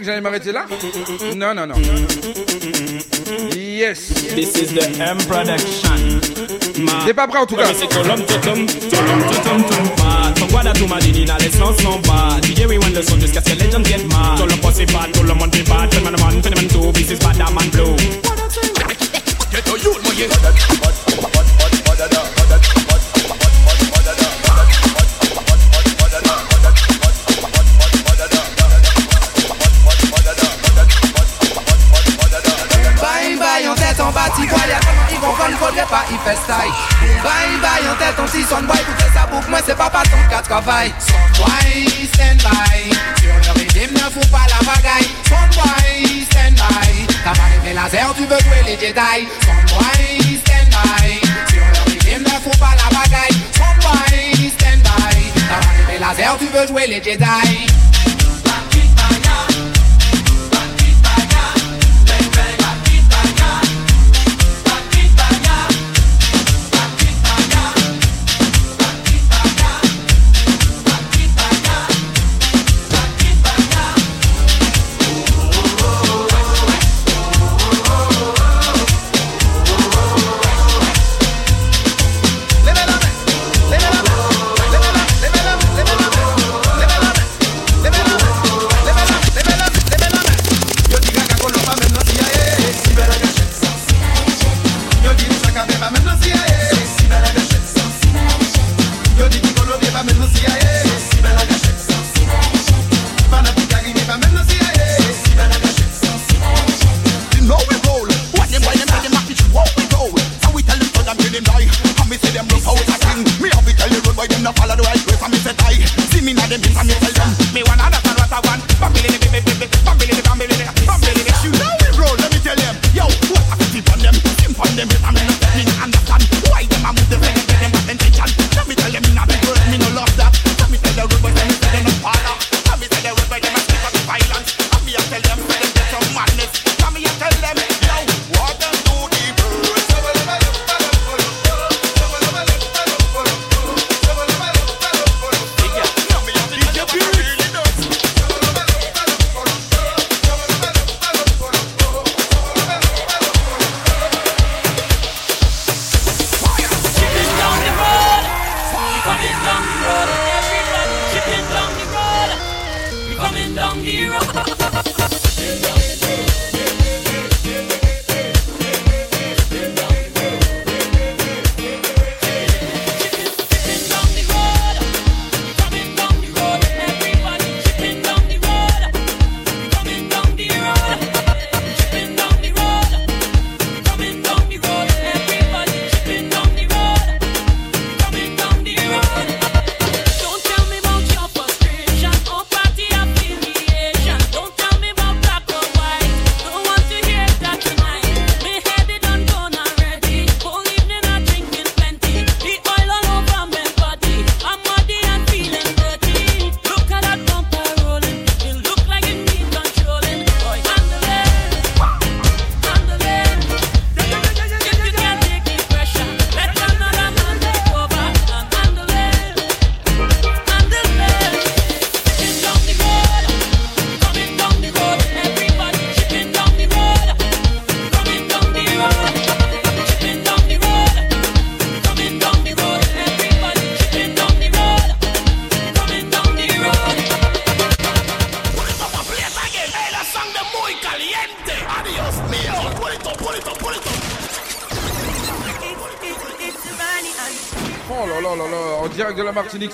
que j'allais m'arrêter là Non, non, non. Yes. This is the M production. T'es pas prêt en tout cas. get you, Son boy pou fè sa bouk, mwen se pa de ka travay Son boy, stand by Sur le régime, ne fous pas la bagaille Son boy, stand by T'as pas aimé laser tu veux jouer les Jedi Son boy, stand by Sur le régime, ne fous pas la bagaille Son boy, stand by T'as pas aimé laser tu veux jouer les Jedi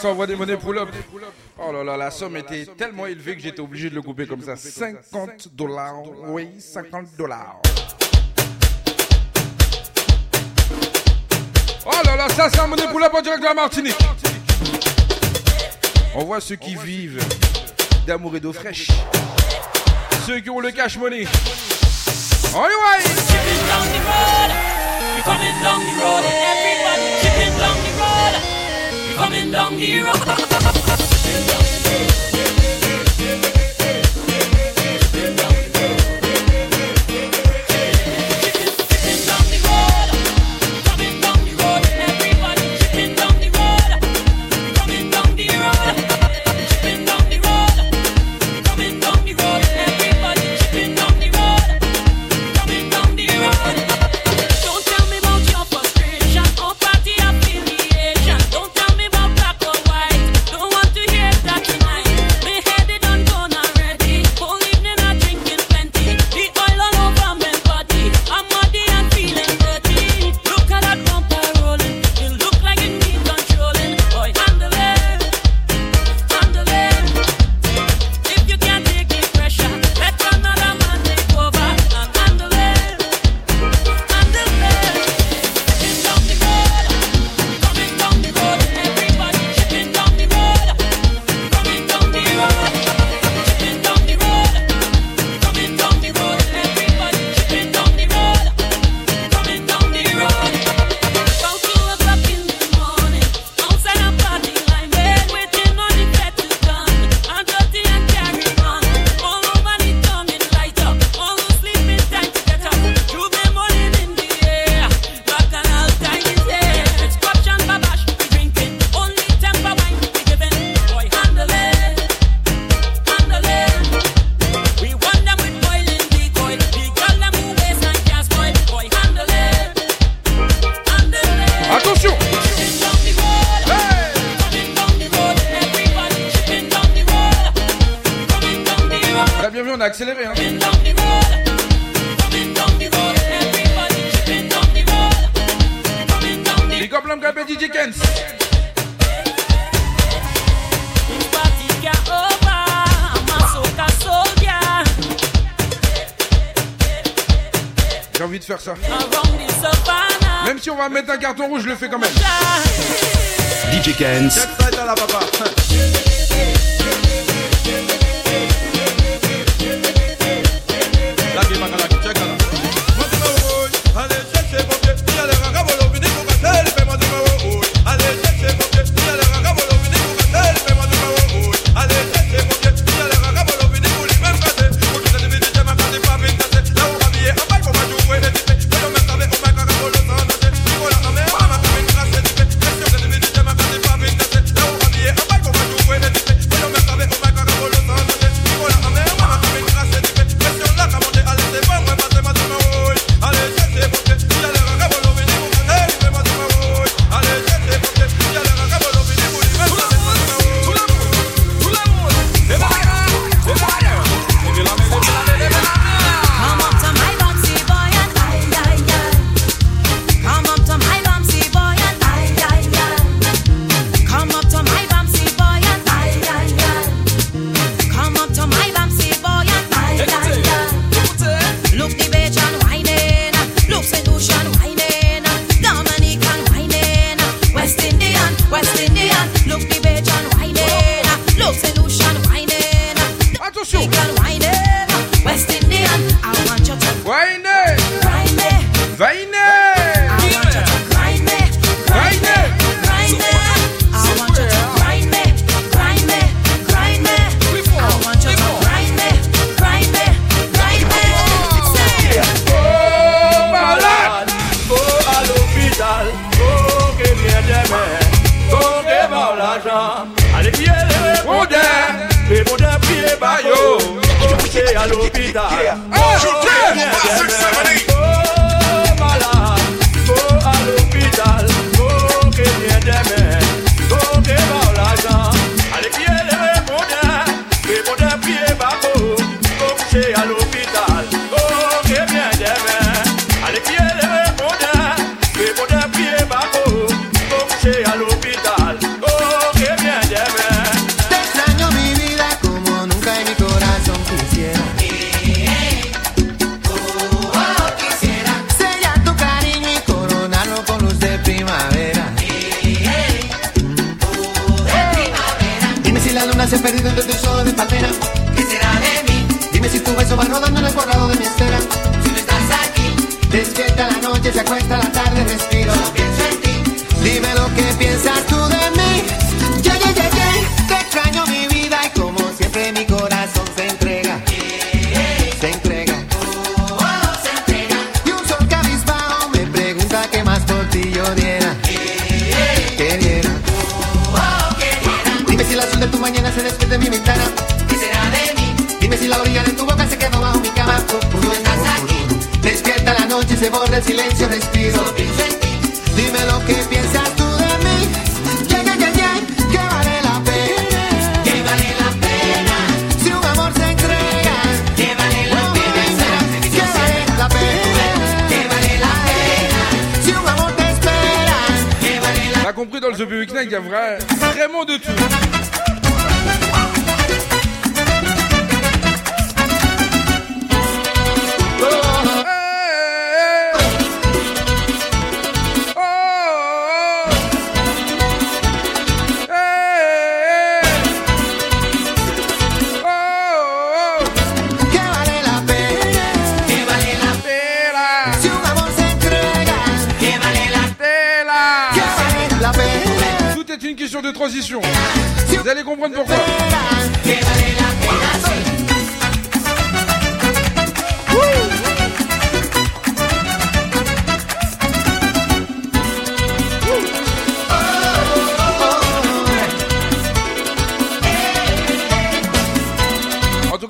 envoie des monnaies pour l'homme Oh là là, la somme était tellement élevée que j'étais obligé de le couper comme ça. 50 dollars. Oui, 50 dollars. Oh là là, ça c'est un monnaie pour up direct de la Martinique. On voit ceux qui vivent d'amour et d'eau fraîche. Ceux qui ont le cash money. coming down here.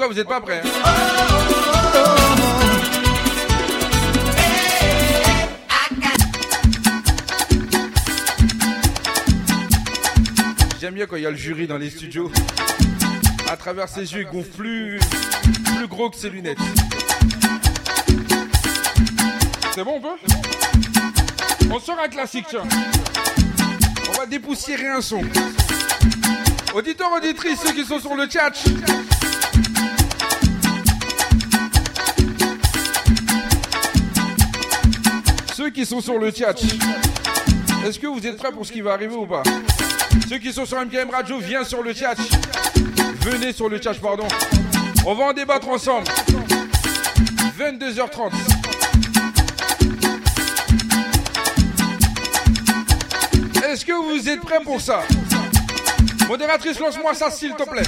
vous n'êtes pas prêts. Hein? J'aime mieux quand il y a le jury dans les studios. À travers ses yeux, il gonfle plus, gros que ses lunettes. C'est bon, on peut On sort un classique, tiens. On va dépoussiérer un son. Auditeurs, auditrices, ceux qui sont sur le chat. qui sont sur le chat, est-ce que vous êtes prêts pour ce qui va arriver ou pas Ceux qui sont sur MKM Radio, viens sur le chat. Venez sur le chat, pardon. On va en débattre ensemble. 22h30. Est-ce que vous êtes prêts pour ça Modératrice, lance-moi ça s'il te plaît.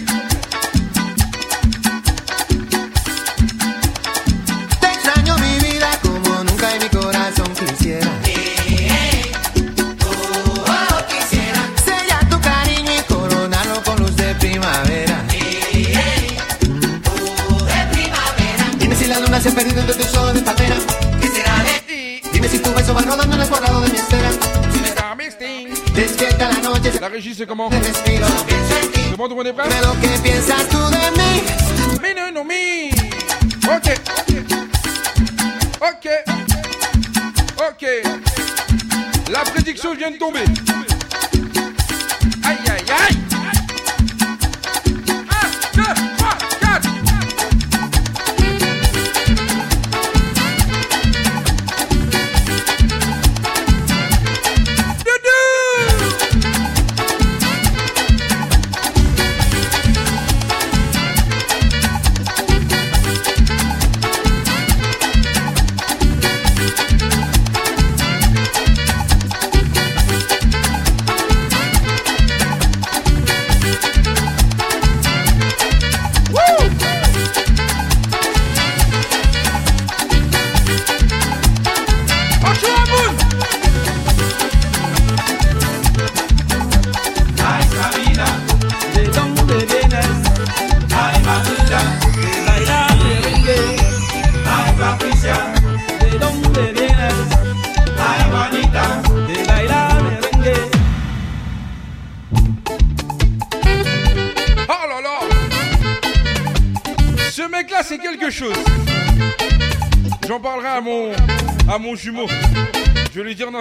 La régie, c'est comment Demande où on est prêt Mais non, non, mais. Ok. Ok. Ok. La prédiction vient de tomber. Aïe, aïe, aïe.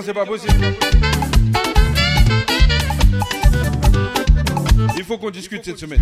c'est pas possible. Il faut qu'on discute cette semaine.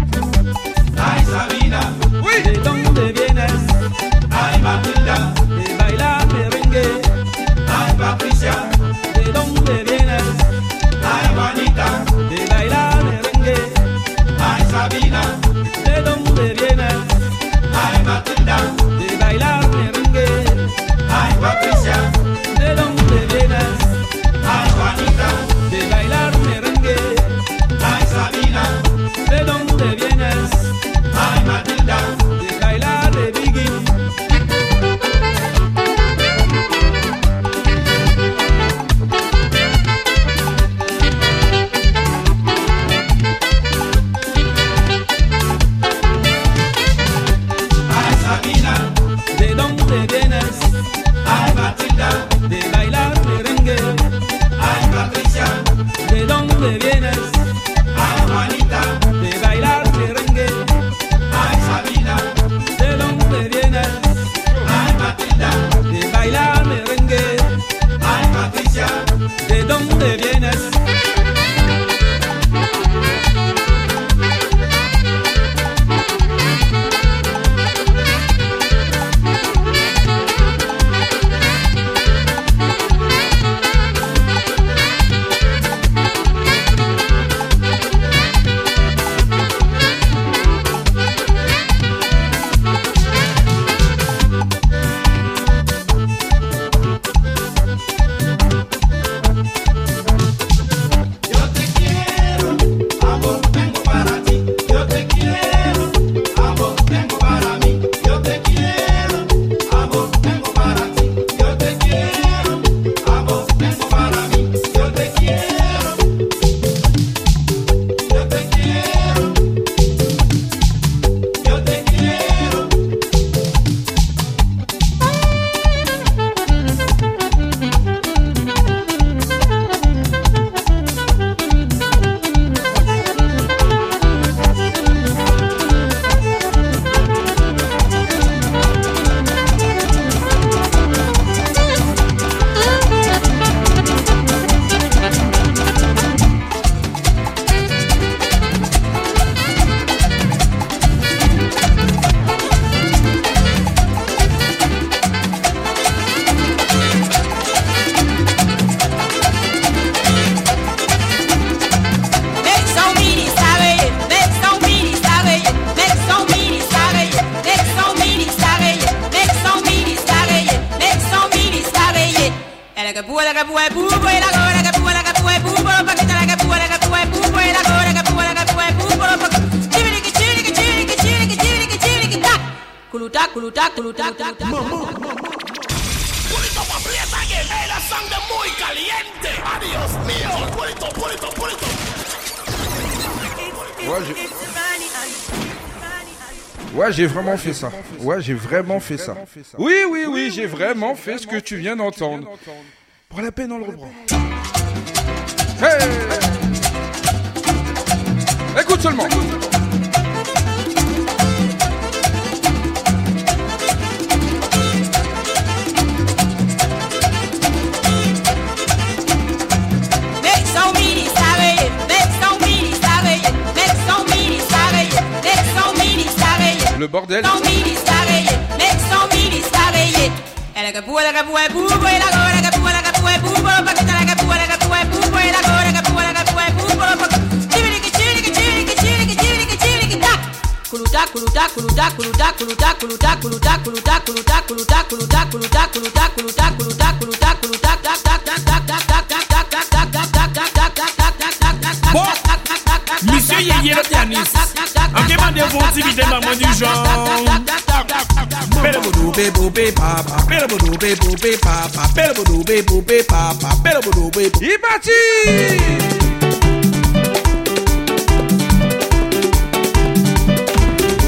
fait ça. Ouais, j'ai vraiment fait ça. Oui, oui, oui, j'ai vraiment fait ce que tu viens d'entendre. Pour la peine, on le reprend. Hey Écoute seulement. bordel.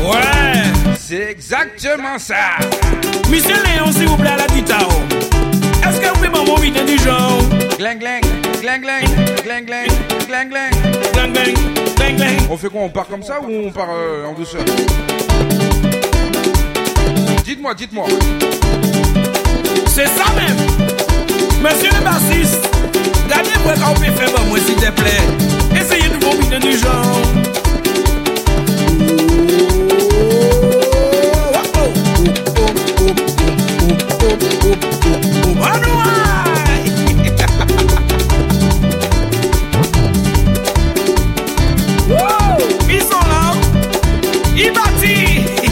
Ouais, c'est exactement ça. Monsieur Léon, s'il vous plaît, à la guitare. Est-ce que vous pouvez m'envoyer du genre? gling. On fait quoi On part comme ça ou on part en douceur Dites-moi, dites-moi. C'est ça même Monsieur le bassiste, gardez-moi quand moi s'il te plaît. Essayez de combiner du genre. Oh, oh, oh,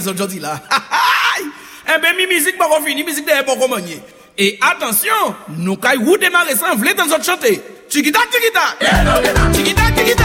maison aujourd'hui là. Eh bien, mi musique pas fini, musique derrière pas manier. Et attention, nous caillons démarrer sans vouloir dans notre chanter. Tu chiquita. Chiquita, chiquita.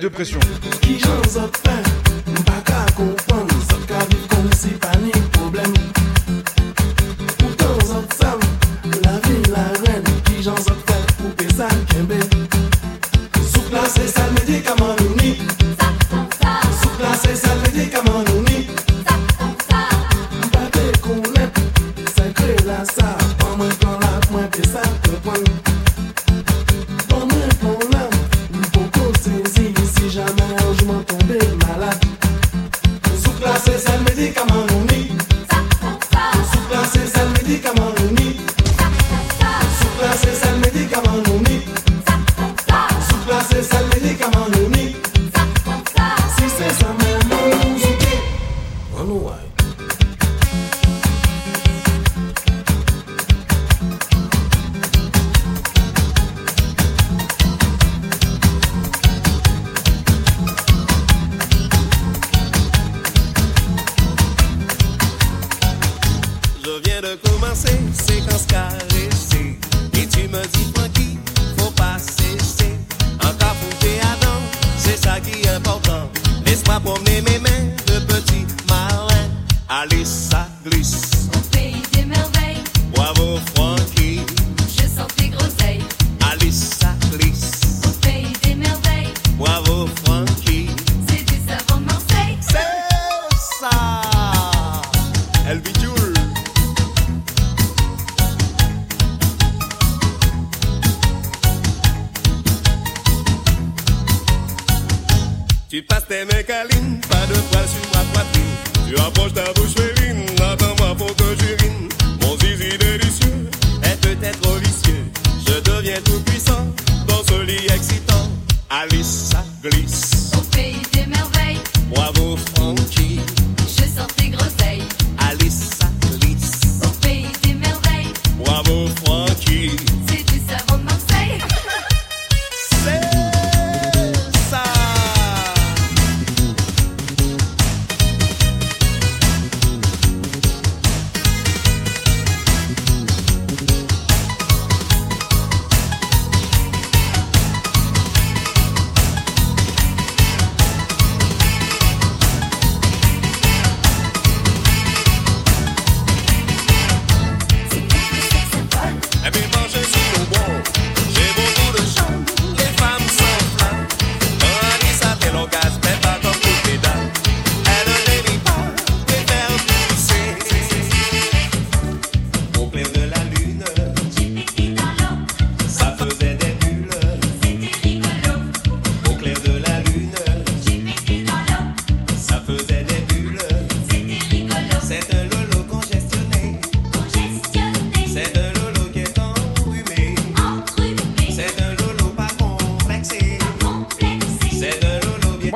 de pression.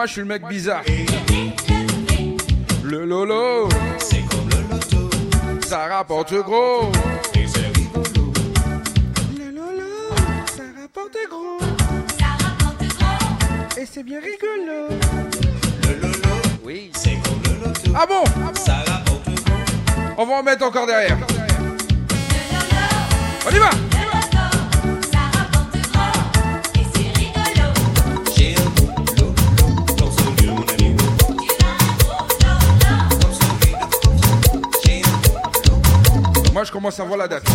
je suis le mec bizarre. Le lolo, c'est comme le loto. Ça rapporte gros. Et c'est rigolo. Le lolo, ça rapporte gros. Ça rapporte gros. Et c'est bien rigolo. Le lolo, oui, c'est comme le loto. Ah bon, Ça rapporte gros. On va en mettre encore derrière. On y va. Comment ça va la date.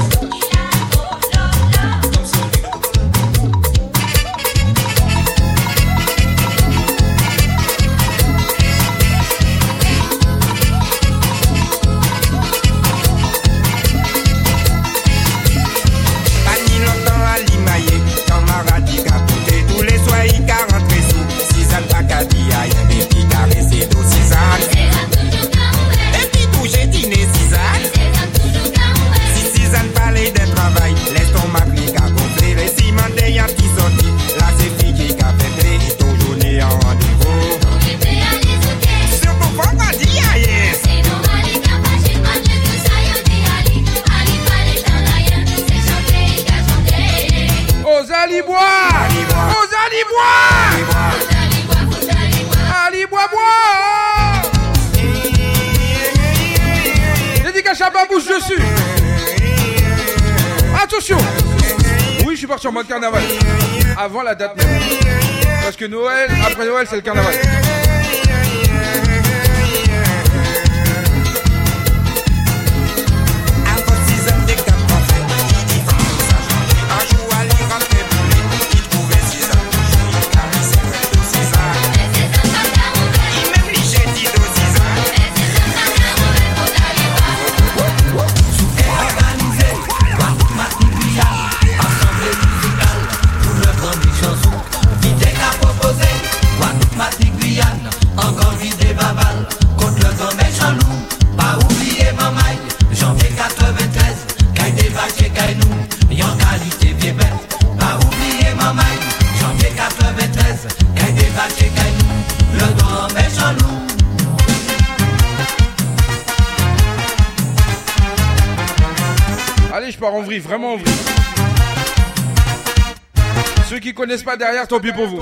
avant la date. Parce que Noël, après Noël, c'est le carnaval. vraiment ouvrir. Ceux qui connaissent pas derrière, tant pis pour vous.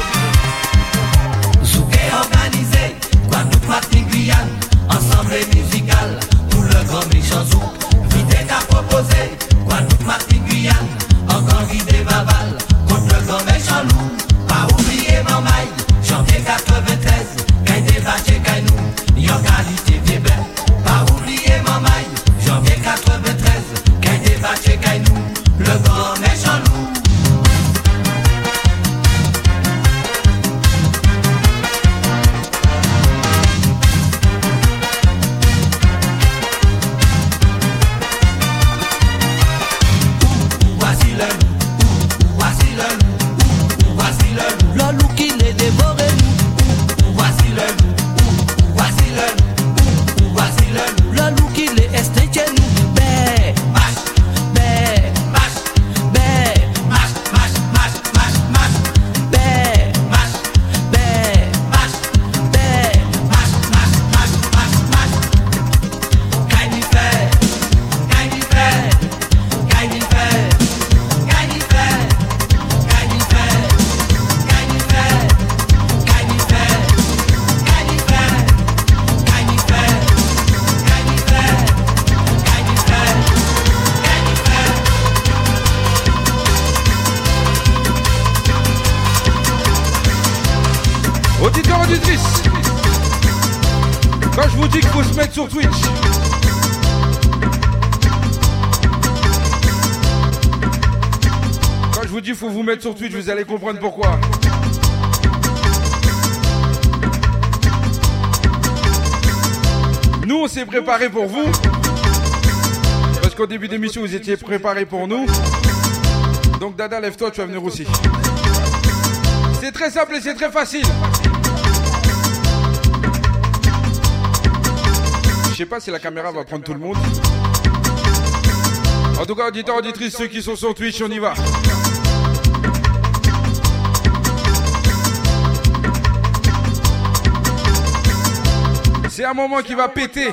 sur Twitch. Quand je vous dis faut vous mettre sur Twitch, vous allez comprendre pourquoi. Nous, on s'est préparé pour vous. Parce qu'au début d'émission, vous étiez préparé pour nous. Donc, Dada, lève-toi, tu vas venir aussi. C'est très simple et c'est très facile. Je sais pas si la caméra va prendre tout le monde. En tout cas, auditeurs, auditrices, ceux qui sont sur Twitch, on y va. C'est un moment qui va péter.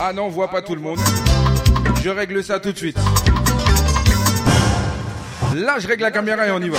Ah non, on voit pas tout le monde. Je règle ça tout de suite. Là, je règle la caméra et on y va.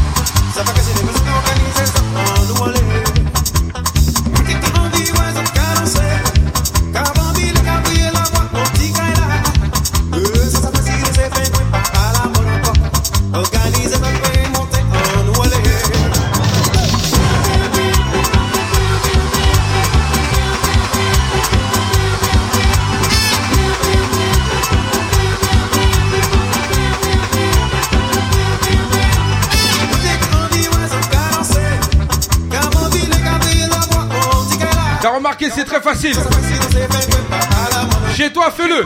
J'ai toi, fais-le.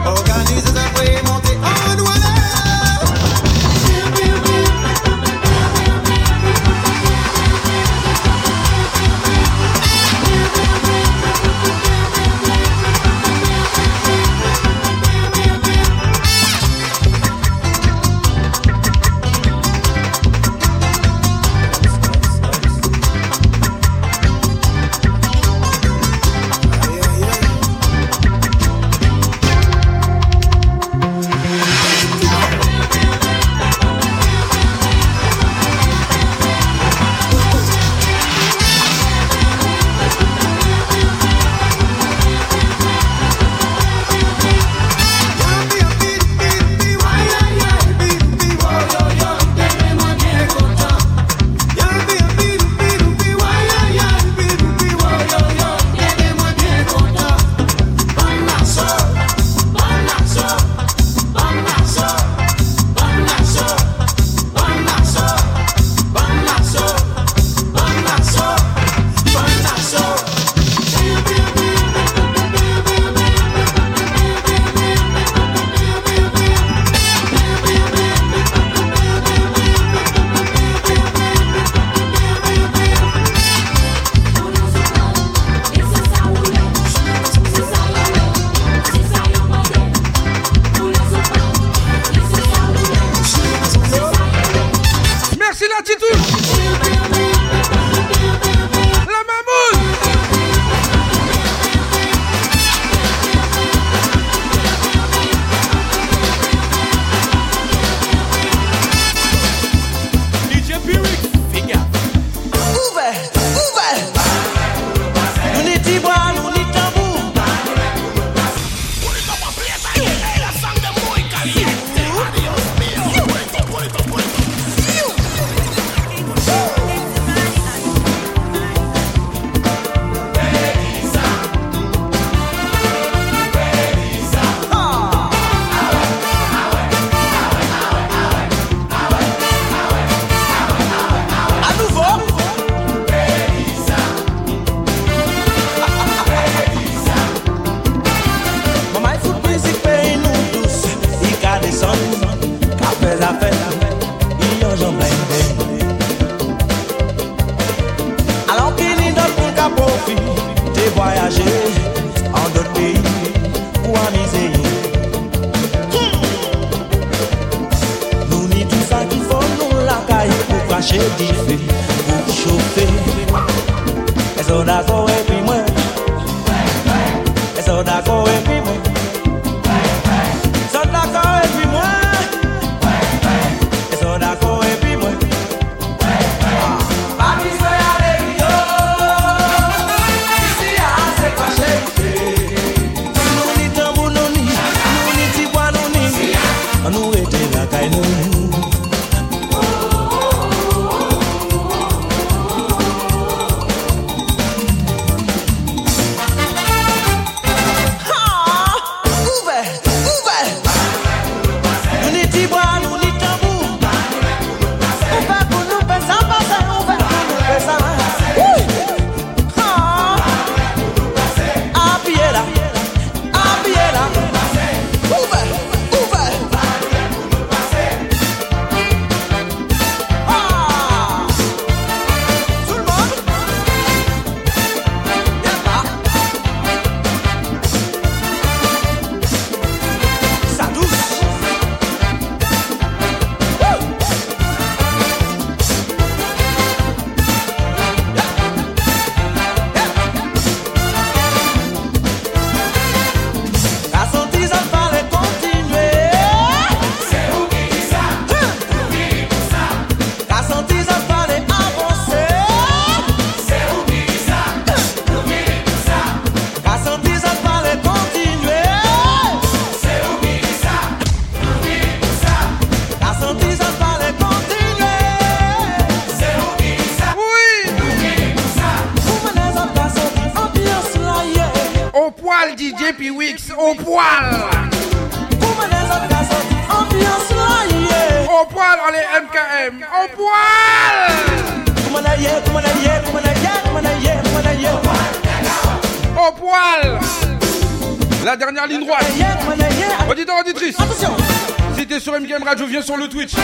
viens sur le Twitch. Bon.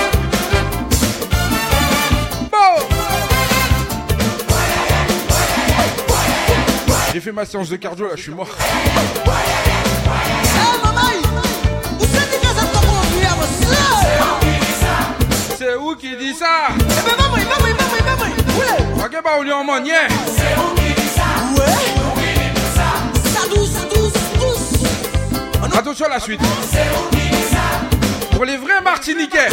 J'ai fait ma séance de cardio là, je suis mort. C'est où qui dit ça Ok bah on lui en C'est où qui dit ça Ça Attention à la suite les vrais Martiniquais.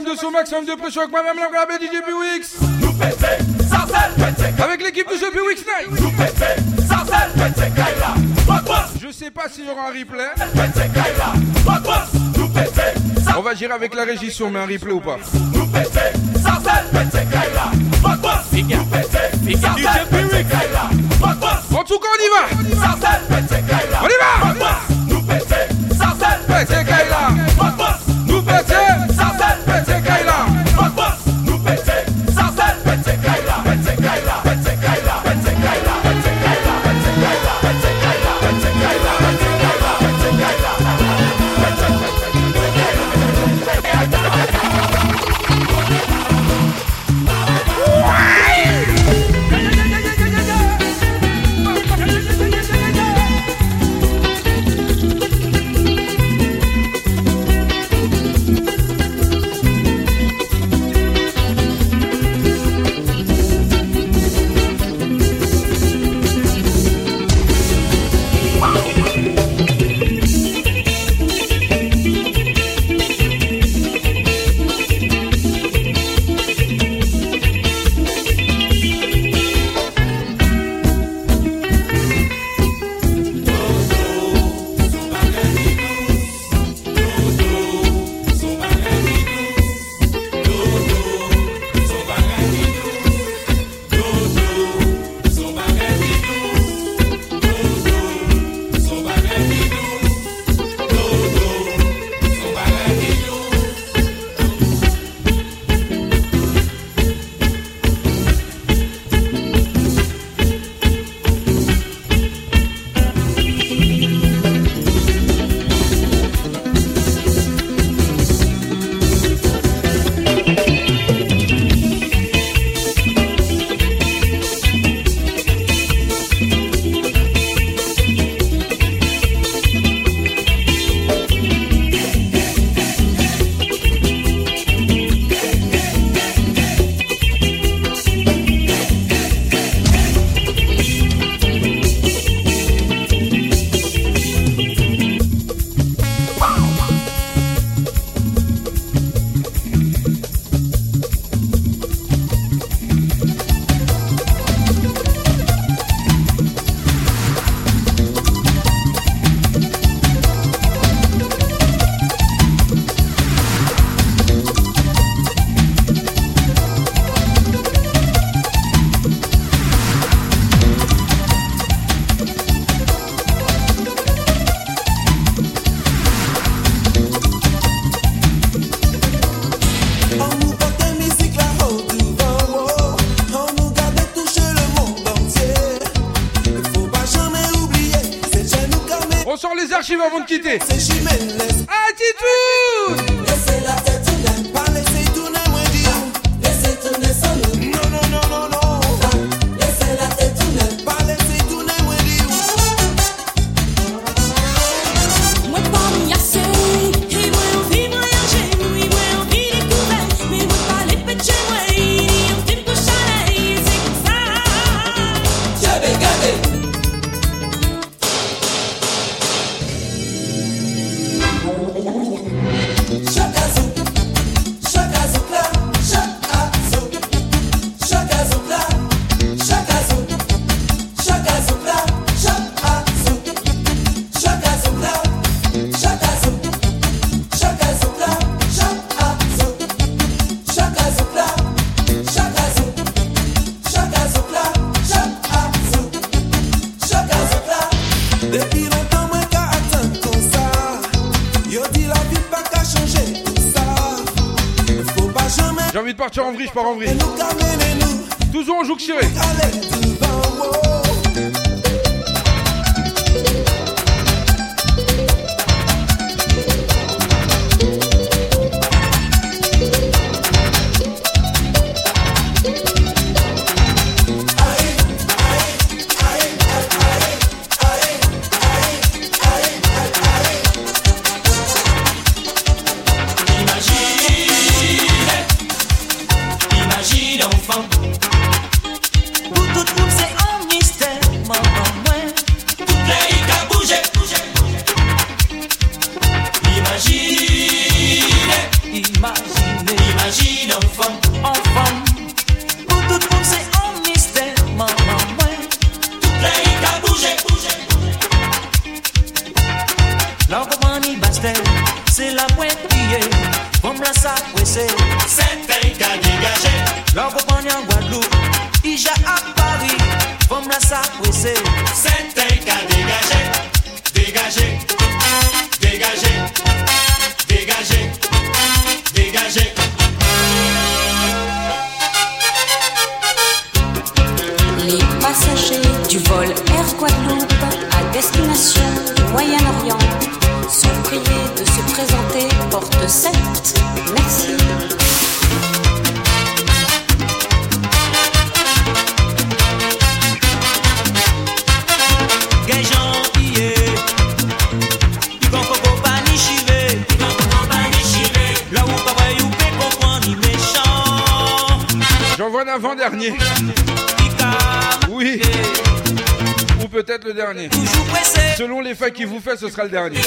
de son, maximum de pression avec moi-même, la DJ Avec l'équipe du jeu Night. Je sais pas s'il y aura un replay. On va gérer avec la régie si un replay ou pas. en vrille, je pars en vrille. phone. qui vous fait, ce sera le dernier.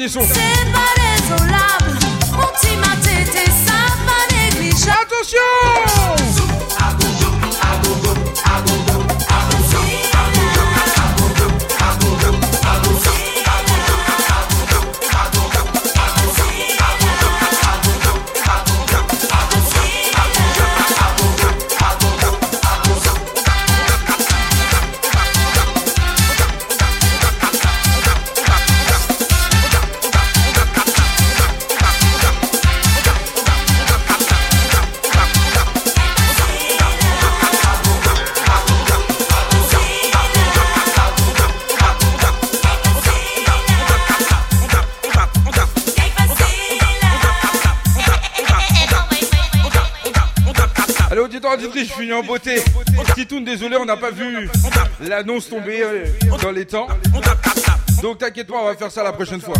dernier son. en beauté. Titoun, désolé, on n'a pas vu l'annonce tomber dans les temps. Donc t'inquiète pas, on va faire ça la prochaine fois.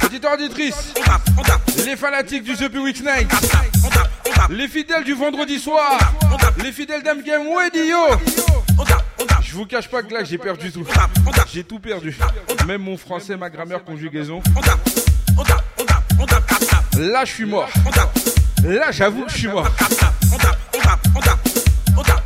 Petite auditrice, les fanatiques du The Week Night, les fidèles du vendredi soir, les fidèles game game Dio. Je vous cache pas que là j'ai perdu tout. J'ai tout perdu. Même mon français, ma grammaire, conjugaison. Là je suis mort. Là j'avoue que je suis mort.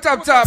top, top.